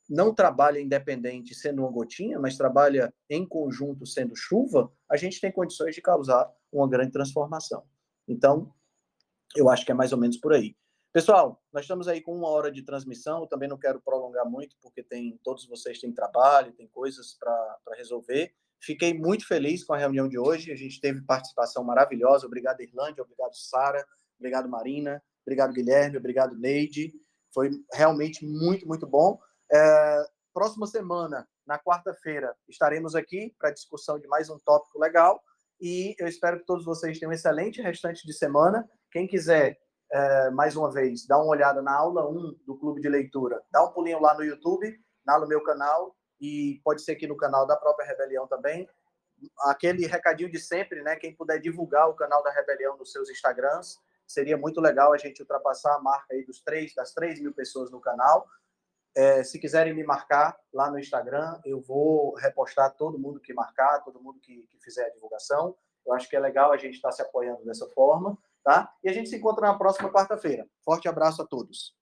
não trabalha independente sendo uma gotinha, mas trabalha em conjunto sendo chuva, a gente tem condições de causar uma grande transformação. Então, eu acho que é mais ou menos por aí. Pessoal, nós estamos aí com uma hora de transmissão, eu também não quero prolongar muito, porque tem todos vocês têm trabalho, tem coisas para resolver. Fiquei muito feliz com a reunião de hoje, a gente teve participação maravilhosa. Obrigado, Irlândia, obrigado, Sara, obrigado, Marina, obrigado, Guilherme, obrigado, Neide. Foi realmente muito, muito bom. É, próxima semana, na quarta-feira, estaremos aqui para discussão de mais um tópico legal. E eu espero que todos vocês tenham um excelente restante de semana. Quem quiser, é, mais uma vez, dar uma olhada na aula 1 do Clube de Leitura, dá um pulinho lá no YouTube, lá no meu canal, e pode ser aqui no canal da própria Rebelião também. Aquele recadinho de sempre, né? Quem puder divulgar o canal da Rebelião nos seus Instagrams, seria muito legal a gente ultrapassar a marca aí dos 3, das 3 mil pessoas no canal. É, se quiserem me marcar lá no Instagram, eu vou repostar todo mundo que marcar, todo mundo que, que fizer a divulgação. Eu acho que é legal a gente estar tá se apoiando dessa forma, tá? E a gente se encontra na próxima quarta-feira. Forte abraço a todos.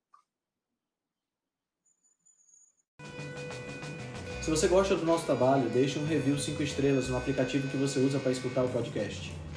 Se você gosta do nosso trabalho, deixe um review 5 estrelas no aplicativo que você usa para escutar o podcast.